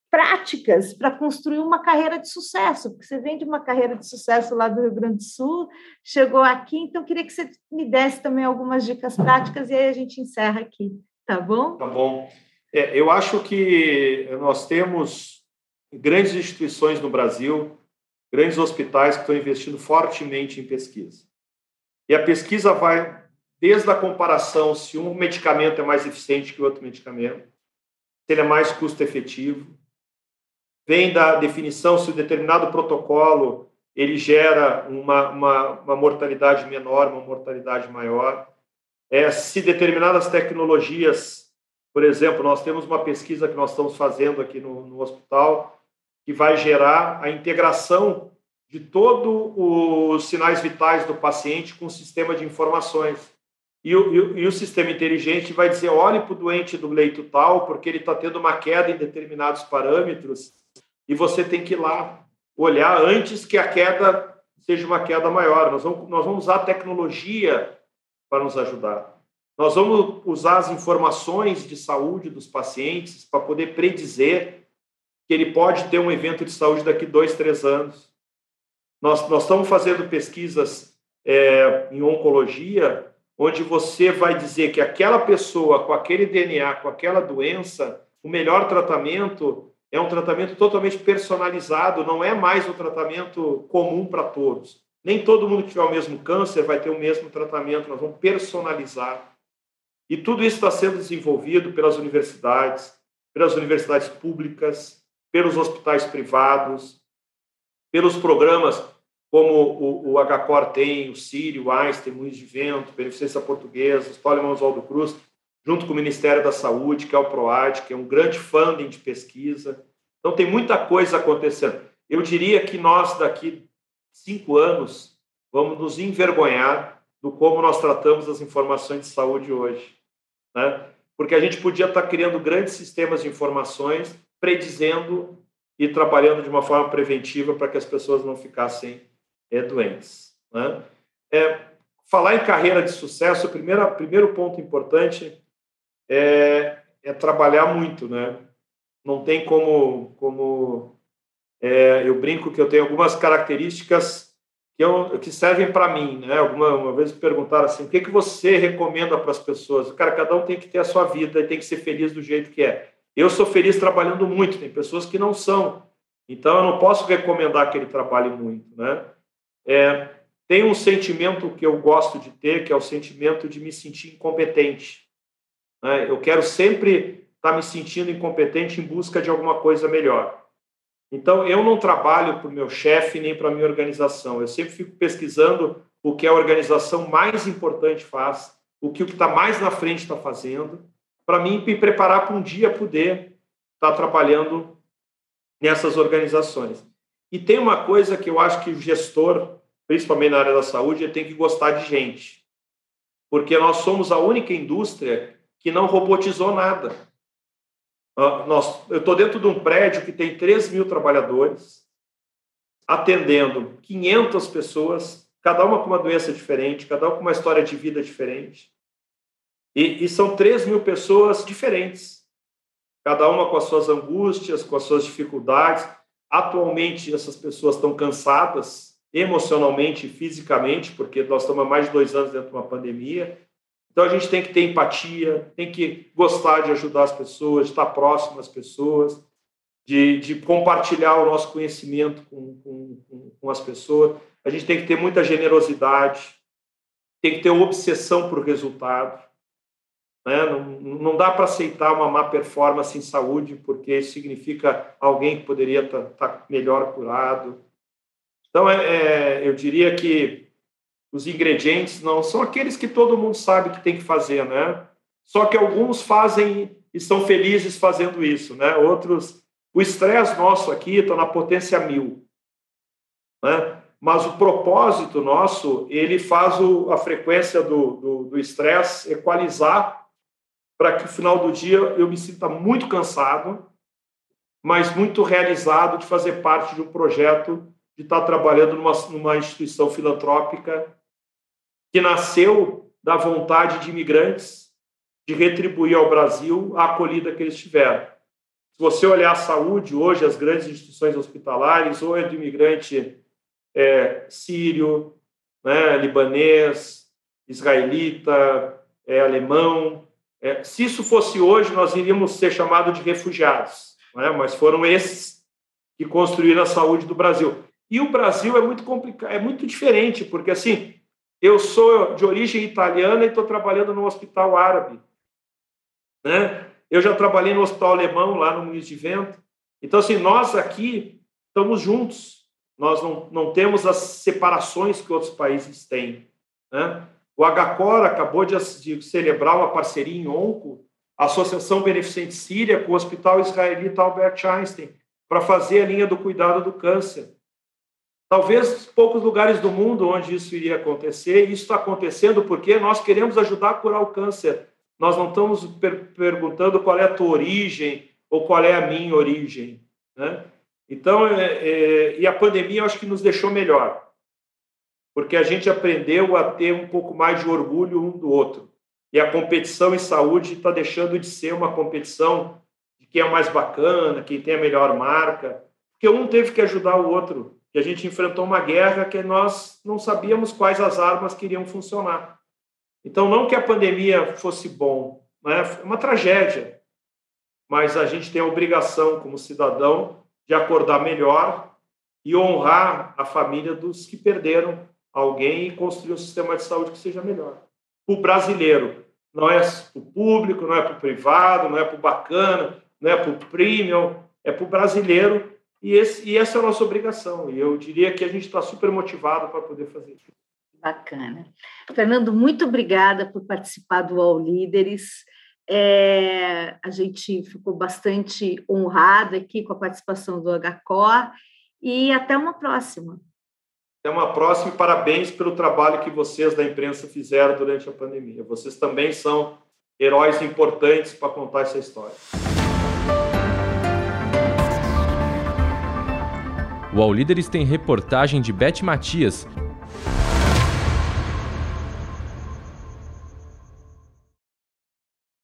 práticas para construir uma carreira de sucesso, porque você vem de uma carreira de sucesso lá do Rio Grande do Sul, chegou aqui, então queria que você me desse também algumas dicas práticas e aí a gente encerra aqui, tá bom? Tá bom. É, eu acho que nós temos grandes instituições no Brasil grandes hospitais que estão investindo fortemente em pesquisa. E a pesquisa vai desde a comparação se um medicamento é mais eficiente que outro medicamento, se ele é mais custo efetivo, vem da definição se o determinado protocolo ele gera uma, uma, uma mortalidade menor, uma mortalidade maior, é, se determinadas tecnologias, por exemplo, nós temos uma pesquisa que nós estamos fazendo aqui no, no hospital, que vai gerar a integração de todos os sinais vitais do paciente com o sistema de informações. E o, e o, sistema inteligente vai dizer: olhe para o doente do leito tal, porque ele está tendo uma queda em determinados parâmetros, e você tem que ir lá olhar antes que a queda seja uma queda maior. Nós vamos, nós vamos usar a tecnologia para nos ajudar. Nós vamos usar as informações de saúde dos pacientes para poder predizer que ele pode ter um evento de saúde daqui dois, três anos. Nós, nós estamos fazendo pesquisas é, em oncologia, onde você vai dizer que aquela pessoa com aquele DNA, com aquela doença, o melhor tratamento é um tratamento totalmente personalizado, não é mais um tratamento comum para todos. Nem todo mundo que tiver o mesmo câncer vai ter o mesmo tratamento, nós vamos personalizar. E tudo isso está sendo desenvolvido pelas universidades, pelas universidades públicas, pelos hospitais privados, pelos programas como o, o HCOR tem, o Sírio, o Einstein, Moinhos de Vento, Beneficência Portuguesa, História Oswaldo Cruz, junto com o Ministério da Saúde, que é o PROAD, que é um grande funding de pesquisa. Então, tem muita coisa acontecendo. Eu diria que nós, daqui cinco anos, vamos nos envergonhar do como nós tratamos as informações de saúde hoje. Né? Porque a gente podia estar criando grandes sistemas de informações, predizendo e trabalhando de uma forma preventiva para que as pessoas não ficassem é, doentes. Né? É, falar em carreira de sucesso, primeiro, primeiro ponto importante é, é trabalhar muito, né? Não tem como, como é, eu brinco que eu tenho algumas características que, eu, que servem para mim, né? Alguma uma vez me perguntaram assim, o que que você recomenda para as pessoas? Cara, cada um tem que ter a sua vida e tem que ser feliz do jeito que é. Eu sou feliz trabalhando muito, tem pessoas que não são. Então eu não posso recomendar que ele trabalhe muito, né? É, tem um sentimento que eu gosto de ter, que é o sentimento de me sentir incompetente. Né? Eu quero sempre estar me sentindo incompetente em busca de alguma coisa melhor. Então, eu não trabalho para o meu chefe nem para a minha organização. Eu sempre fico pesquisando o que a organização mais importante faz, o que o que está mais na frente está fazendo, para mim me preparar para um dia poder estar trabalhando nessas organizações. E tem uma coisa que eu acho que o gestor, principalmente na área da saúde, tem que gostar de gente. Porque nós somos a única indústria que não robotizou nada. Nós, eu estou dentro de um prédio que tem 3 mil trabalhadores, atendendo 500 pessoas, cada uma com uma doença diferente, cada uma com uma história de vida diferente. E, e são 3 mil pessoas diferentes, cada uma com as suas angústias, com as suas dificuldades. Atualmente, essas pessoas estão cansadas emocionalmente e fisicamente, porque nós estamos há mais de dois anos dentro de uma pandemia. Então a gente tem que ter empatia, tem que gostar de ajudar as pessoas, de estar próximo às pessoas, de, de compartilhar o nosso conhecimento com, com, com, as pessoas. A gente tem que ter muita generosidade, tem que ter obsessão por resultado. Né? Não, não dá para aceitar uma má performance em saúde, porque significa alguém que poderia estar tá, tá melhor curado. Então, é, é, eu diria que os ingredientes não são aqueles que todo mundo sabe que tem que fazer, né? Só que alguns fazem e são felizes fazendo isso, né? Outros, o estresse nosso aqui está na potência mil, né? Mas o propósito nosso, ele faz o, a frequência do estresse equalizar para que no final do dia eu me sinta muito cansado, mas muito realizado de fazer parte de um projeto de estar trabalhando numa, numa instituição filantrópica que nasceu da vontade de imigrantes de retribuir ao Brasil a acolhida que eles tiveram. Se você olhar a saúde hoje, as grandes instituições hospitalares, ou é do imigrante é, sírio, né, libanês, israelita, é, alemão. É, se isso fosse hoje, nós iríamos ser chamados de refugiados, né, mas foram esses que construíram a saúde do Brasil. E o Brasil é muito complicado, é muito diferente, porque assim, eu sou de origem italiana e estou trabalhando no hospital árabe. Né? Eu já trabalhei no hospital alemão, lá no Muniz de Vento. Então, assim, nós aqui estamos juntos. Nós não, não temos as separações que outros países têm. Né? O HCOR acabou de, de celebrar uma parceria em ONCO, Associação Beneficente Síria, com o Hospital Israelita Albert Einstein, para fazer a linha do cuidado do câncer. Talvez poucos lugares do mundo onde isso iria acontecer, e isso está acontecendo porque nós queremos ajudar a curar o câncer. Nós não estamos per perguntando qual é a tua origem ou qual é a minha origem. Né? Então, é, é, e a pandemia eu acho que nos deixou melhor, porque a gente aprendeu a ter um pouco mais de orgulho um do outro. E a competição em saúde está deixando de ser uma competição de quem é mais bacana, quem tem a melhor marca, porque um teve que ajudar o outro que a gente enfrentou uma guerra que nós não sabíamos quais as armas que iriam funcionar. Então, não que a pandemia fosse bom, né? é uma tragédia, mas a gente tem a obrigação, como cidadão, de acordar melhor e honrar a família dos que perderam alguém e construir um sistema de saúde que seja melhor. O brasileiro, não é para o público, não é para o privado, não é para o bacana, não é para o premium, é para o brasileiro e, esse, e essa é a nossa obrigação. E eu diria que a gente está super motivado para poder fazer isso. Bacana. Fernando, muito obrigada por participar do All Líderes. É, a gente ficou bastante honrado aqui com a participação do HCOR e até uma próxima. Até uma próxima e parabéns pelo trabalho que vocês da imprensa fizeram durante a pandemia. Vocês também são heróis importantes para contar essa história. O All Líderes tem reportagem de Beth Matias,